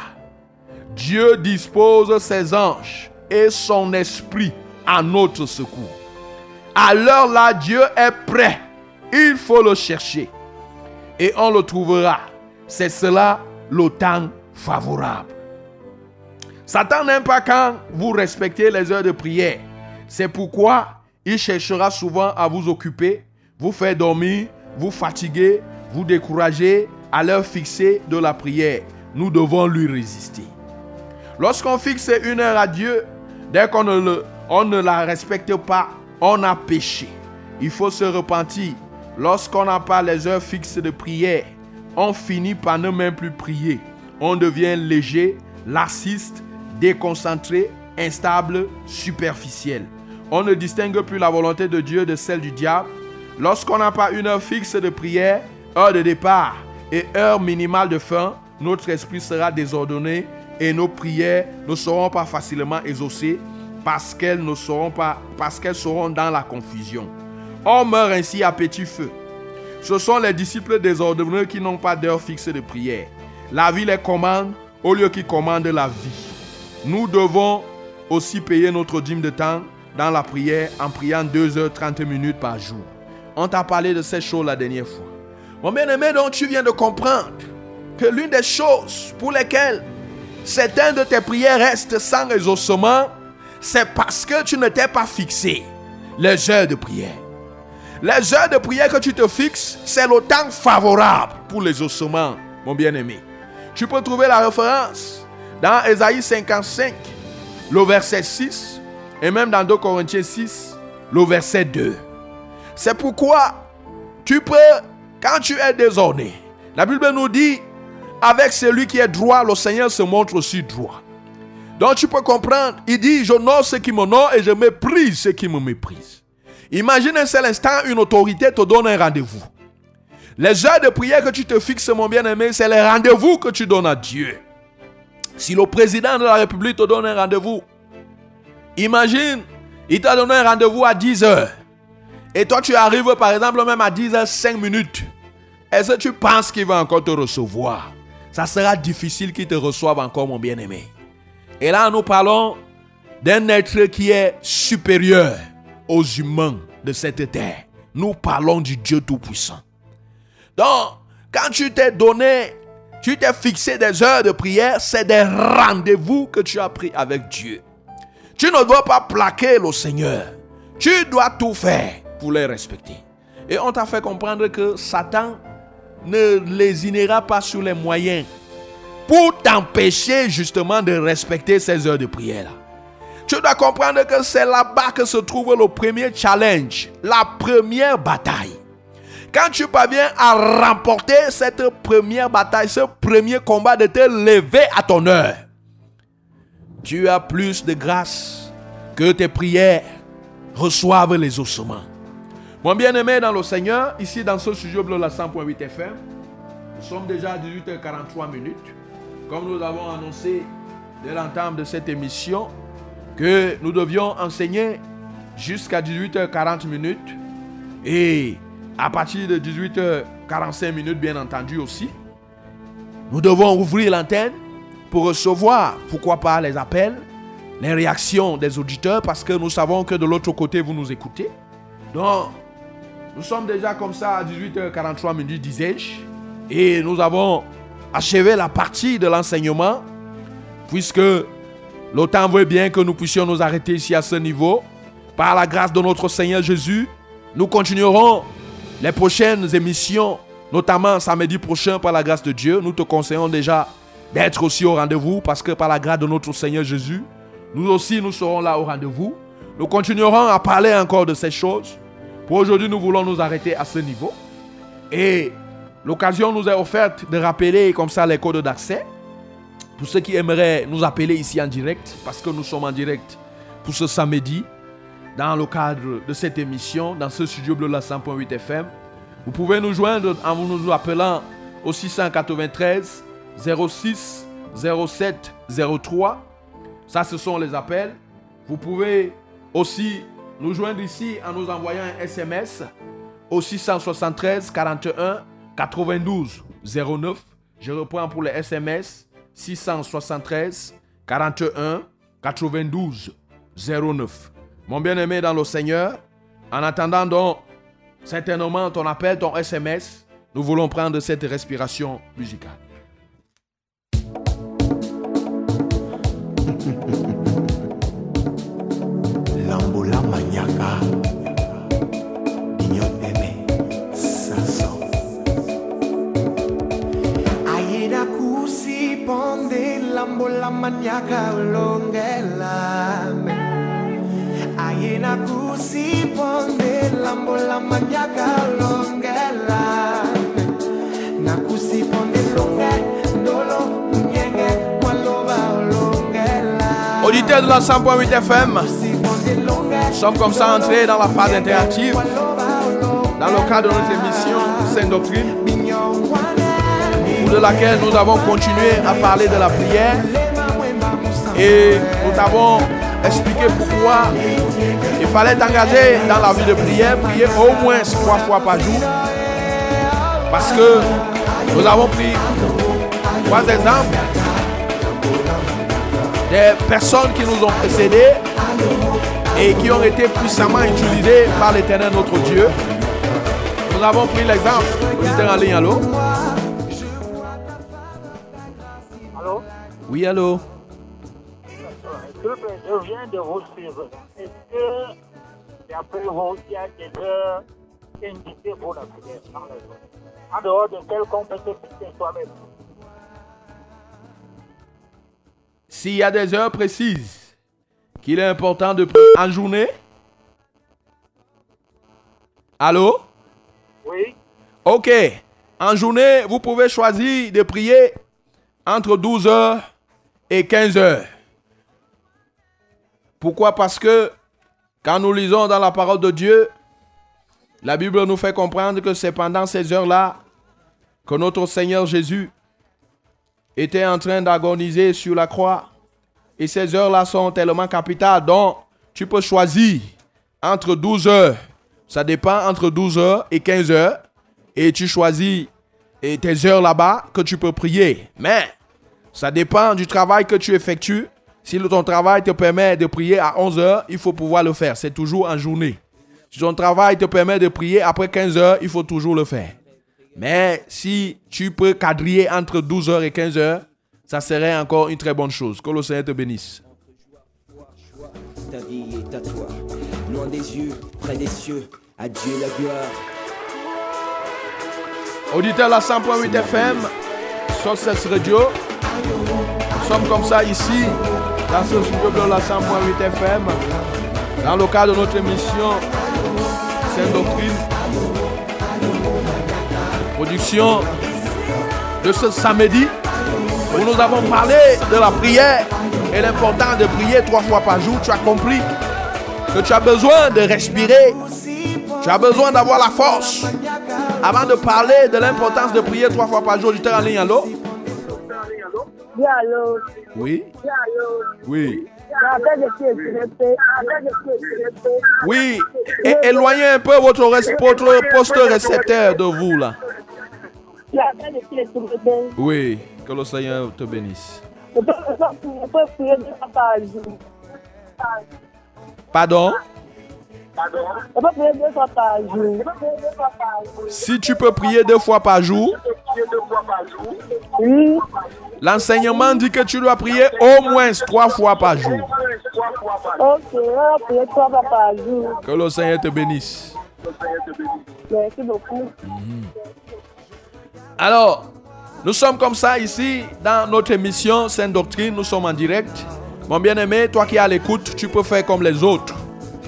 Dieu dispose ses anges et son esprit à notre secours. À l'heure là, Dieu est prêt. Il faut le chercher. Et on le trouvera. C'est cela le temps favorable. Satan n'aime pas quand vous respectez les heures de prière. C'est pourquoi il cherchera souvent à vous occuper, vous faire dormir, vous fatiguer, vous décourager à l'heure fixée de la prière. Nous devons lui résister. Lorsqu'on fixe une heure à Dieu, dès qu'on ne, la respecte pas, on a péché. Il faut se repentir. Lorsqu'on n'a pas les heures fixes de prière, on finit par ne même plus prier. On devient léger, lassiste, déconcentré, instable, superficiel. On ne distingue plus la volonté de Dieu de celle du diable. Lorsqu'on n'a pas une heure fixe de prière, heure de départ et heure minimale de fin, notre esprit sera désordonné et nos prières ne seront pas facilement exaucées parce qu'elles ne seront pas parce qu'elles seront dans la confusion. On meurt ainsi à petit feu. Ce sont les disciples désordonnés qui n'ont pas d'heure fixe de prière. La vie les commande au lieu qu'ils commandent la vie. Nous devons aussi payer notre dîme de temps dans la prière en priant 2h30 minutes par jour. On t'a parlé de ces choses la dernière fois. Mon bien-aimé, donc tu viens de comprendre que l'une des choses pour lesquelles certaines de tes prières restent sans exaucement, c'est parce que tu ne t'es pas fixé les heures de prière. Les heures de prière que tu te fixes, c'est le temps favorable pour les ossements, mon bien-aimé. Tu peux trouver la référence dans Ésaïe 55, le verset 6, et même dans 2 Corinthiens 6, le verset 2. C'est pourquoi tu peux, quand tu es désordonné, la Bible nous dit, avec celui qui est droit, le Seigneur se montre aussi droit. Donc tu peux comprendre, il dit, j'honore ceux qui m'honorent et je méprise ceux qui me méprisent. Imagine un seul instant, une autorité te donne un rendez-vous. Les heures de prière que tu te fixes, mon bien-aimé, c'est les rendez-vous que tu donnes à Dieu. Si le président de la République te donne un rendez-vous, imagine, il t'a donné un rendez-vous à 10 heures. Et toi, tu arrives par exemple même à 10 heures 5 minutes. Est-ce que tu penses qu'il va encore te recevoir? Ça sera difficile qu'il te reçoive encore, mon bien-aimé. Et là, nous parlons d'un être qui est supérieur aux humains de cette terre. Nous parlons du Dieu Tout-Puissant. Donc, quand tu t'es donné, tu t'es fixé des heures de prière, c'est des rendez-vous que tu as pris avec Dieu. Tu ne dois pas plaquer le Seigneur. Tu dois tout faire pour les respecter. Et on t'a fait comprendre que Satan ne lésinera pas sur les moyens pour t'empêcher justement de respecter ces heures de prière. Tu dois comprendre que c'est là-bas que se trouve le premier challenge, la première bataille. Quand tu parviens à remporter cette première bataille, ce premier combat de te lever à ton heure, tu as plus de grâce que tes prières reçoivent les ossements. Mon bien-aimé dans le Seigneur, ici dans ce studio bleu la 100.8 FM, nous sommes déjà à 18h43 minutes. Comme nous avons annoncé dès l'entame de cette émission, que nous devions enseigner jusqu'à 18h40 minutes. Et à partir de 18h45 minutes, bien entendu aussi, nous devons ouvrir l'antenne recevoir, pourquoi pas, les appels, les réactions des auditeurs, parce que nous savons que de l'autre côté, vous nous écoutez. Donc, nous sommes déjà comme ça à 18h43 minutes, disais-je, et nous avons achevé la partie de l'enseignement, puisque le temps veut bien que nous puissions nous arrêter ici à ce niveau. Par la grâce de notre Seigneur Jésus, nous continuerons les prochaines émissions, notamment samedi prochain par la grâce de Dieu. Nous te conseillons déjà d'être aussi au rendez-vous parce que par la grâce de notre Seigneur Jésus, nous aussi nous serons là au rendez-vous. Nous continuerons à parler encore de ces choses. Pour aujourd'hui, nous voulons nous arrêter à ce niveau. Et l'occasion nous est offerte de rappeler comme ça les codes d'accès. Pour ceux qui aimeraient nous appeler ici en direct, parce que nous sommes en direct pour ce samedi, dans le cadre de cette émission, dans ce studio bleu la 100.8 FM, vous pouvez nous joindre en nous appelant au 693 06 07 03. Ça, ce sont les appels. Vous pouvez aussi nous joindre ici en nous envoyant un SMS au 673 41 92 09. Je reprends pour les SMS 673 41 92 09. Mon bien-aimé dans le Seigneur, en attendant donc certainement ton appel, ton SMS, nous voulons prendre cette respiration musicale. Lambo L'ambola maniaca, Guignoteme, Sasso. Aida cusi ponde l'ambola maniaca longelame. Aina cusi ponde l'ambola maniaca longelame. Nakusi ponde longe dolo. De la 100.8 FM, nous sommes comme ça entrés dans la phase interactive, dans le cadre de notre émission Sainte Doctrine, pour de laquelle nous avons continué à parler de la prière. Et nous avons expliqué pourquoi il fallait t'engager dans la vie de prière, prier au moins trois fois par jour, parce que nous avons pris trois exemples des personnes qui nous ont précédés et qui ont été puissamment utilisées par l'éternel notre Dieu. Nous avons pris l'exemple. Auditeur en ligne, allô? Allô? Oui, allô? Je, viens de vous suivre. Est-ce que, d'après vous, il y a des heures indiquées pour la prière En dehors de quel qu'on peut se fixer soi-même S'il y a des heures précises qu'il est important de prier en journée. Allô? Oui Ok. En journée, vous pouvez choisir de prier entre 12 heures et 15 heures. Pourquoi? Parce que quand nous lisons dans la parole de Dieu, la Bible nous fait comprendre que c'est pendant ces heures-là que notre Seigneur Jésus était en train d'agoniser sur la croix. Et ces heures-là sont tellement capitales. Donc, tu peux choisir entre 12 heures. Ça dépend entre 12 heures et 15 heures. Et tu choisis et tes heures là-bas que tu peux prier. Mais, ça dépend du travail que tu effectues. Si ton travail te permet de prier à 11 heures, il faut pouvoir le faire. C'est toujours en journée. Si ton travail te permet de prier après 15 heures, il faut toujours le faire. Mais si tu peux quadriller entre 12 heures et 15 heures, ça serait encore une très bonne chose. Que le Seigneur te bénisse. Ta vie est à toi, loin des yeux, près des cieux. À Dieu la gloire. Auditeur la 100.8 FM, Success Radio. Nous sommes comme ça ici, dans ce studio de la 100.8 FM, dans le cadre de notre émission Sainte Doctrine. Production de ce samedi où nous avons parlé de la prière et l'importance de prier trois fois par jour. Tu as compris que tu as besoin de respirer, tu as besoin d'avoir la force. Avant de parler de l'importance de prier trois fois par jour, auditeur en ligne, allô? Oui. Oui, Oui, É- éloignez un peu votre, votre poste récepteur de vous là. Oui, que le Seigneur te bénisse. Pardon? Si tu peux prier deux fois par jour, Oui. l'enseignement dit que tu dois prier au moins trois fois par jour. Que le Seigneur te bénisse. Merci beaucoup. Alors, nous sommes comme ça ici dans notre émission Sainte Doctrine. Nous sommes en direct. Mon bien-aimé, toi qui es à l'écoute, tu peux faire comme les autres.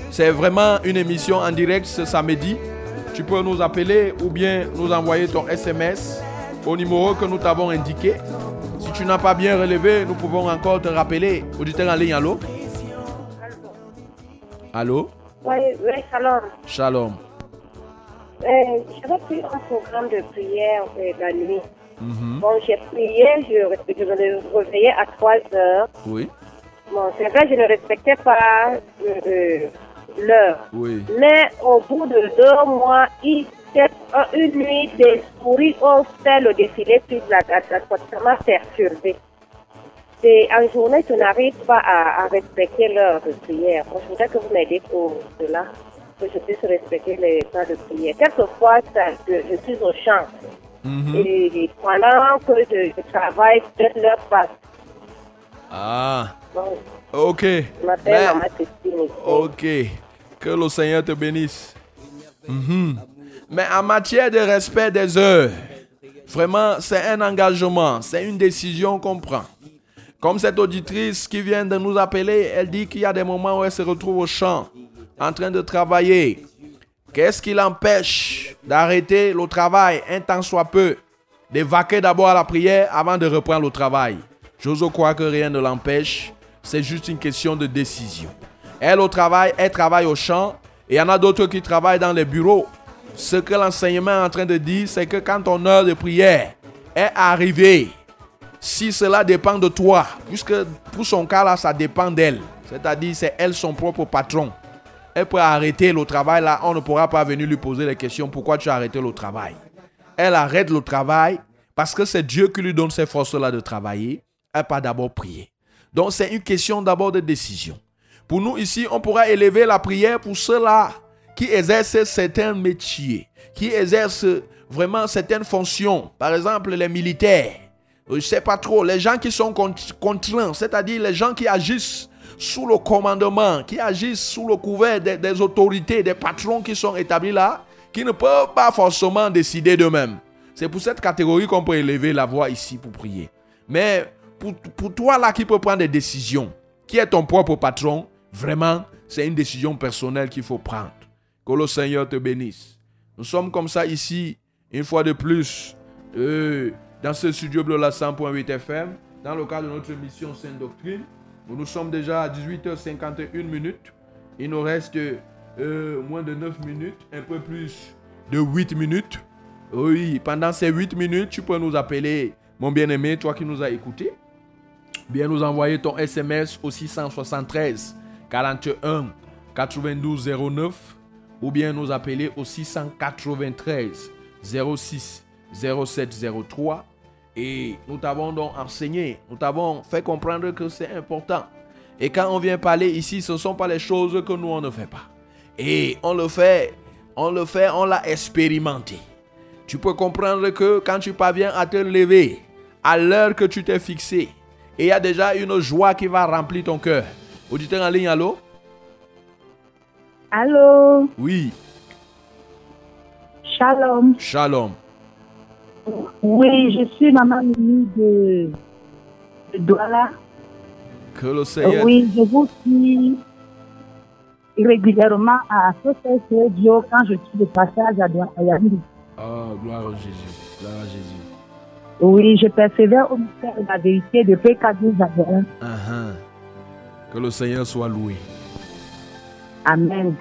C'est vraiment une émission en direct ce samedi. Tu peux nous appeler ou bien nous envoyer ton SMS au numéro que nous t'avons indiqué. Si tu n'as pas bien relevé, nous pouvons encore te rappeler. Auditeur en ligne, allô? Allô? Oui, oui, alors, Shalom. Euh, j'avais pris un programme de prière euh, la nuit. Mhm. Bon, j'ai prié, je, je me réveillais à 3 heures. Oui, Bon, c'est vrai, je ne respectais pas euh, euh, l'heure. oui. Mais au bout de deux mois, il une nuit, des souris ont fait le défilé sur la la- la- ça m'a perturbé. Et en journée, je n'arrive pas à, à respecter l'heure de prière. Bon, je voudrais que vous m'aidiez pour cela, que je puisse respecter les temps de prière. Quelquefois, ça, je, je suis au champ. Mhm. Et pendant que je, je travaille, peut-être l'heure passe. Ah, ok. je m'appelle Mais- Maman Christine. ici. Ok. Que le Seigneur te bénisse. Mhm. Mais en matière de respect des heures, vraiment, c'est un engagement, c'est une décision qu'on prend. Comme cette auditrice qui vient de nous appeler, elle dit qu'il y a des moments où elle se retrouve au champ, en train de travailler. Qu'est-ce qui l'empêche d'arrêter le travail un temps soit peu, d'évacuer d'abord à la prière avant de reprendre le travail J'ose croire que rien ne l'empêche, c'est juste une question de décision. Elle au travail, elle travaille au champ, et il y en a d'autres qui travaillent dans les bureaux. Ce que l'enseignement est en train de dire, c'est que quand ton heure de prière est arrivée, si cela dépend de toi, puisque pour son cas là, ça dépend d'elle, c'est-à-dire c'est elle son propre patron, elle peut arrêter le travail là, on ne pourra pas venir lui poser les questions pourquoi tu as arrêté le travail? Elle arrête le travail parce que c'est Dieu qui lui donne ces forces là de travailler, elle pas d'abord prier. Donc c'est une question d'abord de décision. Pour nous ici, on pourra élever la prière pour ceux-là qui exercent certains métiers, qui exercent vraiment certaines fonctions. Par exemple, les militaires. Je ne sais pas trop. Les gens qui sont cont- contraints, c'est-à-dire les gens qui agissent sous le commandement, qui agissent sous le couvert des, autorités, des patrons qui sont établis là, qui ne peuvent pas forcément décider d'eux-mêmes. C'est pour cette catégorie qu'on peut élever la voix ici pour prier. Mais pour, pour toi là qui peut prendre des décisions, qui est ton propre patron, vraiment, c'est une décision personnelle qu'il faut prendre. Que le Seigneur te bénisse. Nous sommes comme ça ici, une fois de plus, euh, dans ce studio bleu la 100.8 FM, dans le cadre de notre émission Sainte Doctrine. Nous sommes déjà à 18h51 minutes. Il nous reste euh, moins de 9 minutes, un peu plus de 8 minutes. Oui, pendant ces 8 minutes, tu peux nous appeler, mon bien-aimé, toi qui nous as écoutés. Bien nous envoyer ton SMS au 673 41 92 09 ou bien nous appeler au 693 06 07 03 et nous t'avons donc enseigné, nous t'avons fait comprendre que c'est important. Et quand on vient parler ici, ce ne sont pas les choses que nous on ne fait pas. Et on le fait, on le fait, on l'a expérimenté. Tu peux comprendre que quand tu parviens à te lever à l'heure que tu t'es fixé, et il y a déjà une joie qui va remplir ton cœur. Auditeur en ligne, allô? Allô, Oui, shalom. shalom. Oui, je suis maman Mimi de, de Douala. Que le Seigneur. Oui, je vous suis régulièrement à Société Radio quand je suis de passage à Douala. Oh, gloire à Jésus. Gloire à Jésus. Oui, je persévère au mystère de la vérité depuis 14 années. Uh-huh. Que le Seigneur soit loué. Amen.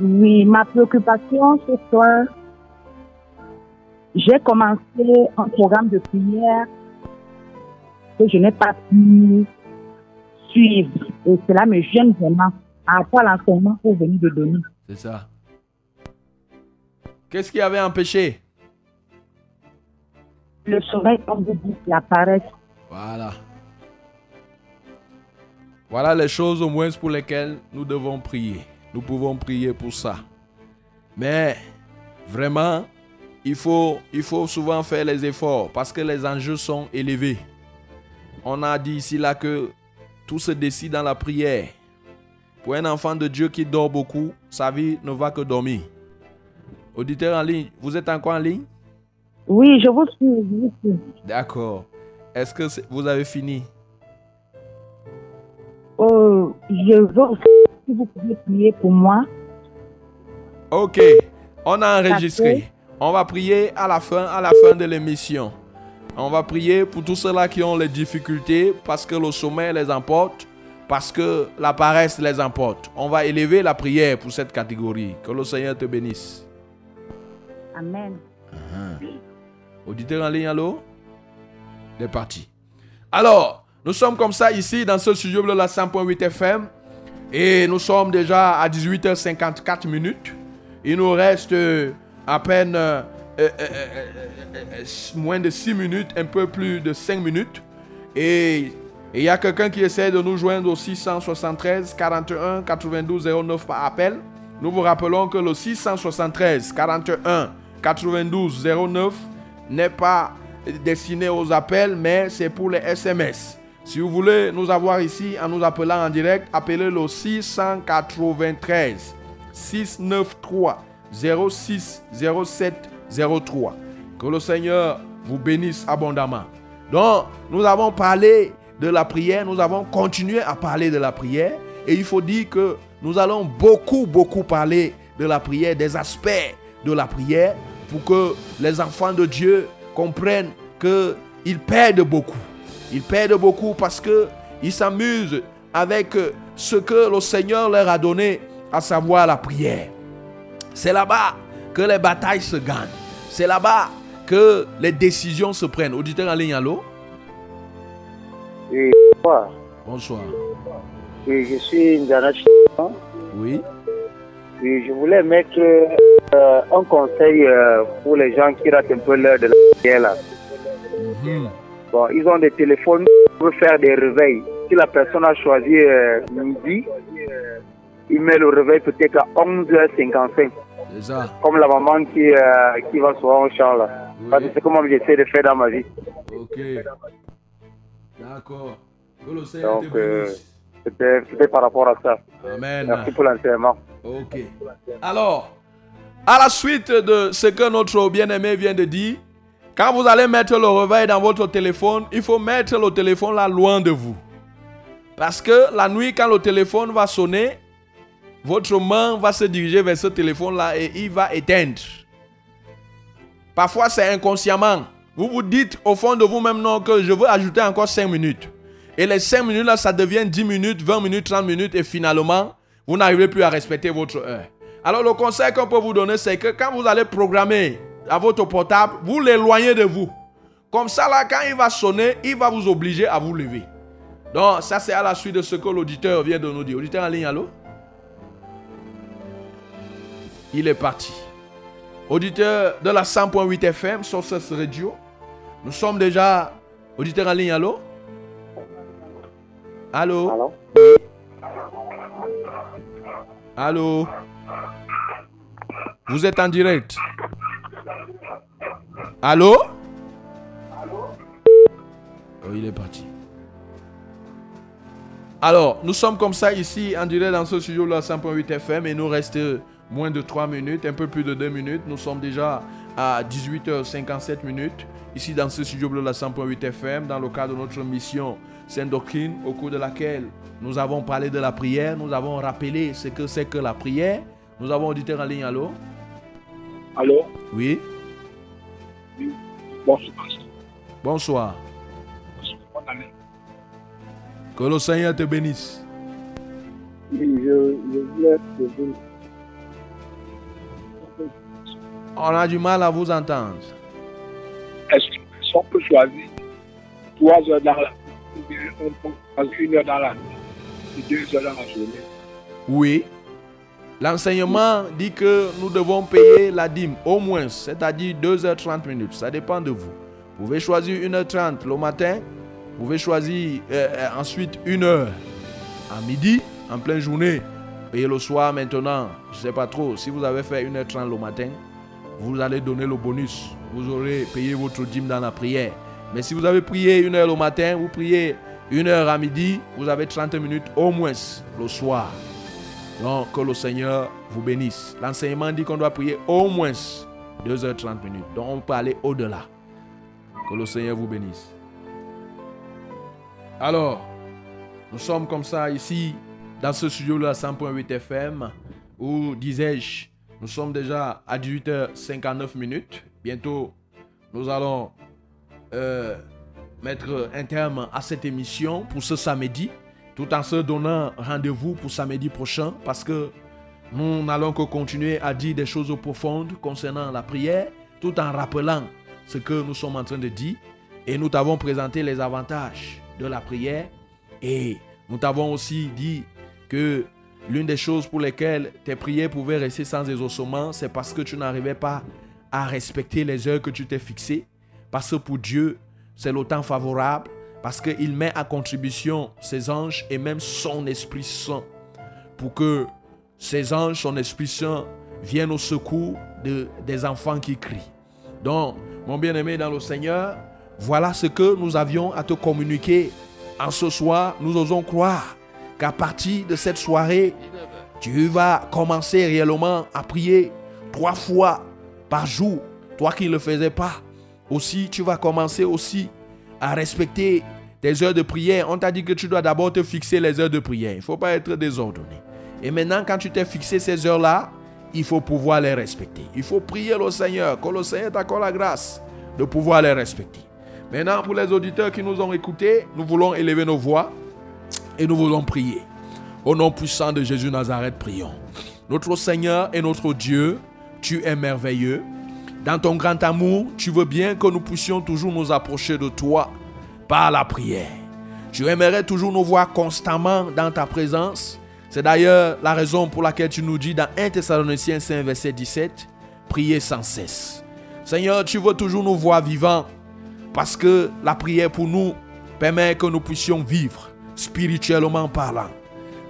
Oui, ma préoccupation ce soir, j'ai commencé un programme de prière que je n'ai pas pu suivre. Et cela me gêne vraiment à quoi l'enseignement vous venez de donner. C'est ça. Qu'est-ce qui avait empêché? Le sommeil, comme vous dites, la paresse. Voilà. Voilà les choses au moins pour lesquelles nous devons prier. Nous pouvons prier pour ça. Mais vraiment, il faut, il faut souvent faire les efforts parce que les enjeux sont élevés. On a dit ici là que tout se décide dans la prière. Pour un enfant de Dieu qui dort beaucoup, sa vie ne va que dormir. Auditeur en ligne, vous êtes encore en ligne? Oui, je vous suis. D'accord. Est-ce que vous avez fini? Oh, je veux aussi, si vous pouvez prier pour moi. Ok, on a enregistré. On va prier à la fin, à la fin de l'émission. On va prier pour tous ceux-là qui ont les difficultés parce que le sommeil les emporte, parce que la paresse les emporte. On va élever la prière pour cette catégorie. Que le Seigneur te bénisse. Amen. Auditeur en ligne, allô? C'est parti. Alors, nous sommes comme ça ici dans ce studio de la 100.8 FM. Et nous sommes déjà à 18h54 minutes. Il nous reste à peine euh, euh, euh, moins de 6 minutes, un peu plus de 5 minutes. Et il y a quelqu'un qui essaie de nous joindre au 673 41 92 09 par appel. Nous vous rappelons que le 673 41 92 09 n'est pas destiné aux appels, mais c'est pour les SMS. Si vous voulez nous avoir ici en nous appelant en direct, appelez le 693 693 06 07 03. Que le Seigneur vous bénisse abondamment. Donc, nous avons parlé de la prière, nous avons continué à parler de la prière. Et il faut dire que nous allons beaucoup, beaucoup parler de la prière, des aspects de la prière, pour que les enfants de Dieu comprennent qu'ils perdent beaucoup. Ils perdent beaucoup parce qu'ils s'amusent avec ce que le Seigneur leur a donné, à savoir la prière. C'est là-bas que les batailles se gagnent. C'est là-bas que les décisions se prennent. Auditeur en ligne, allô? Oui, bonsoir. Bonsoir. Oui, je suis Chiban. Oui. Oui, je voulais mettre euh, un conseil euh, pour les gens qui ratent un peu l'heure de la prière là. Mhm. Bon, ils ont des téléphones pour faire des réveils. Si la personne a choisi euh, midi, il met le réveil peut-être à 11h55. Ça. Comme la maman qui, euh, qui va souvent au champ là. Parce que c'est comme j'essaie de faire dans ma vie. Ok. D'accord. Que le Seigneur te Donc, euh, bénisse. c'était c'était par rapport à ça. Amen. Merci pour l'enseignement. Ok. Alors, à la suite de ce que notre bien-aimé vient de dire, quand vous allez mettre le réveil dans votre téléphone, il faut mettre le téléphone là loin de vous. Parce que la nuit, quand le téléphone va sonner, votre main va se diriger vers ce téléphone-là et il va éteindre. Parfois, c'est inconsciemment. Vous vous dites au fond de vous-même, non, que je veux ajouter encore 5 minutes. Et les 5 minutes là, ça devient 10 minutes, 20 minutes, 30 minutes et finalement, vous n'arrivez plus à respecter votre heure. Alors le conseil qu'on peut vous donner, c'est que quand vous allez programmer à votre portable, vous l'éloignez de vous. Comme ça, là, quand il va sonner, il va vous obliger à vous lever. Donc, ça, c'est à la suite de ce que l'auditeur vient de nous dire. Auditeur en ligne, allô? Il est parti. Auditeur de la 100.8 FM, Sources Radio. Nous sommes déjà auditeur en ligne, allô? Allô? Allô? Allô? Vous êtes en direct. Allô? Oh, il est parti. Alors, nous sommes comme ça ici en direct dans ce studio de la 100.8 FM et nous reste moins de 3 minutes, un peu plus de 2 minutes. Nous sommes déjà à 18h57 minutes ici dans ce studio de la 100.8 FM dans le cadre de notre mission Sainte Doctrine au cours de laquelle nous avons parlé de la prière, nous avons rappelé ce que c'est que la prière. Nous avons auditeur en ligne, allô? Allô? Oui, Bonsoir. bonsoir. Année. Que le Seigneur te bénisse. Oui, je, je voulais te On a du mal à vous entendre. Est-ce personne peut choisir trois heures dans la ou une heure dans la nuit et deux heures dans la journée? Oui. L'enseignement dit que nous devons payer la dîme au moins, c'est-à-dire 2h30 minutes. Ça dépend de vous. Vous pouvez choisir 1h30 le matin. Vous pouvez choisir euh, euh, ensuite 1 heure à midi, en pleine journée. Et le soir maintenant, je ne sais pas trop, si vous avez fait 1h30 le matin, vous allez donner le bonus. Vous aurez payé votre dîme dans la prière. Mais si vous avez prié 1 heure le matin, vous priez 1 heure à midi, vous avez 30 minutes au moins le soir. Donc, que le Seigneur vous bénisse. L'enseignement dit qu'on doit prier au moins 2h30 minutes. Donc, on peut aller au-delà. Que le Seigneur vous bénisse. Alors, nous sommes comme ça ici, dans ce studio de la 100.8 FM, où, disais-je, nous sommes déjà à 18h59 minutes. Bientôt, nous allons euh, mettre un terme à cette émission pour ce samedi, tout en se donnant rendez-vous pour samedi prochain, parce que nous n'allons que continuer à dire des choses profondes concernant la prière, tout en rappelant ce que nous sommes en train de dire. Et nous t'avons présenté les avantages de la prière. Et nous t'avons aussi dit que l'une des choses pour lesquelles tes prières pouvaient rester sans exaucement, c'est parce que tu n'arrivais pas à respecter les heures que tu t'es fixées. Parce que pour Dieu, c'est le temps favorable. Parce qu'il met à contribution ses anges et même son Esprit Saint pour que ces anges, son Esprit Saint, viennent au secours de, des enfants qui crient. Donc, mon bien-aimé dans le Seigneur, voilà ce que nous avions à te communiquer. En ce soir, nous osons croire qu'à partir de cette soirée, tu vas commencer réellement à prier trois fois par jour. Toi qui ne le faisais pas. Aussi, tu vas commencer aussi à respecter tes heures de prière. On t'a dit que tu dois d'abord te fixer les heures de prière. Il ne faut pas être désordonné. Et maintenant, quand tu t'es fixé ces heures-là, il faut pouvoir les respecter. Il faut prier le Seigneur, que le Seigneur t'accorde la grâce de pouvoir les respecter. Maintenant, pour les auditeurs qui nous ont écoutés, nous voulons élever nos voix et nous voulons prier. Au nom puissant de Jésus Nazareth, prions. Notre Seigneur et notre Dieu, tu es merveilleux. Dans ton grand amour, tu veux bien que nous puissions toujours nous approcher de toi par la prière. Tu aimerais toujours nous voir constamment dans ta présence. C'est d'ailleurs la raison pour laquelle tu nous dis dans 1 Thessaloniciens 5, verset 17, priez sans cesse. Seigneur, tu veux toujours nous voir vivants Parce que la prière pour nous permet que nous puissions vivre spirituellement parlant.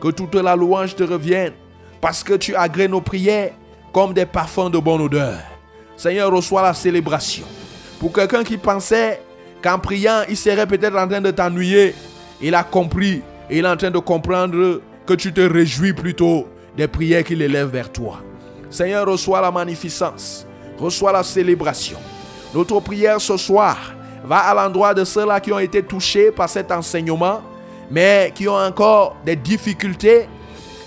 Que toute la louange te revienne parce que tu agrées nos prières comme des parfums de bonne odeur. Seigneur, reçois la célébration. Pour quelqu'un qui pensait qu'en priant, il serait peut-être en train de t'ennuyer, il a compris et il est en train de comprendre que tu te réjouis plutôt des prières qu'il élève vers toi. Seigneur, reçois la magnificence, reçois la célébration. Notre prière ce soir va à l'endroit de ceux-là qui ont été touchés par cet enseignement, mais qui ont encore des difficultés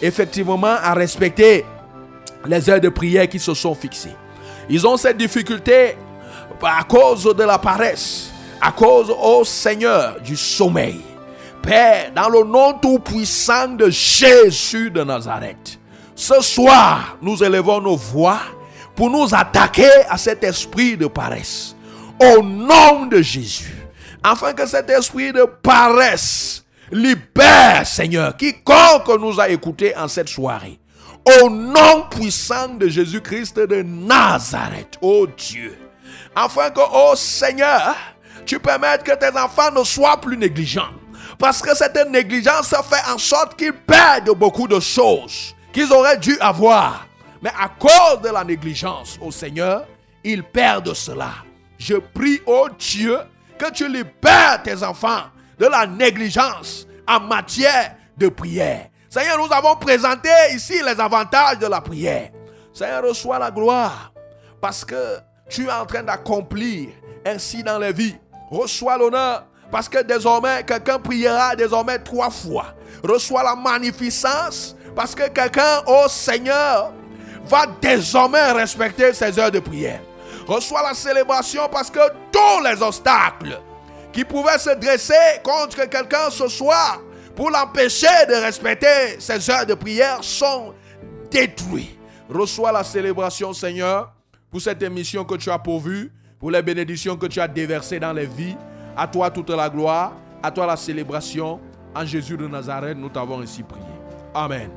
effectivement à respecter les heures de prière qui se sont fixées. Ils ont cette difficulté à cause de la paresse, à cause, au Seigneur, du sommeil. Père, dans le nom tout-puissant de Jésus de Nazareth, ce soir, nous élevons nos voix pour nous attaquer à cet esprit de paresse. Au nom de Jésus, afin que cet esprit de paresse libère, Seigneur, quiconque nous a écoutés en cette soirée. Au nom puissant de Jésus-Christ de Nazareth, oh Dieu, afin que, oh Seigneur, tu permettes que tes enfants ne soient plus négligents. Parce que cette négligence fait en sorte qu'ils perdent beaucoup de choses qu'ils auraient dû avoir. Mais à cause de la négligence, oh Seigneur, ils perdent cela. Je prie, oh Dieu, que tu libères tes enfants de la négligence en matière de prière. Seigneur, nous avons présenté ici les avantages de la prière. Seigneur, reçois la gloire parce que tu es en train d'accomplir ainsi dans les vies. Reçois l'honneur parce que désormais, quelqu'un priera désormais trois fois. Reçois la magnificence parce que quelqu'un, oh Seigneur, va désormais respecter ses heures de prière. Reçois la célébration parce que tous les obstacles qui pouvaient se dresser contre quelqu'un ce soir pour l'empêcher de respecter ses heures de prière sont détruits. Reçois la célébration, Seigneur, pour cette émission que tu as pourvue, pour les bénédictions que tu as déversées dans les vies. À toi toute la gloire, à toi la célébration. En Jésus de Nazareth, nous t'avons ainsi prié. Amen.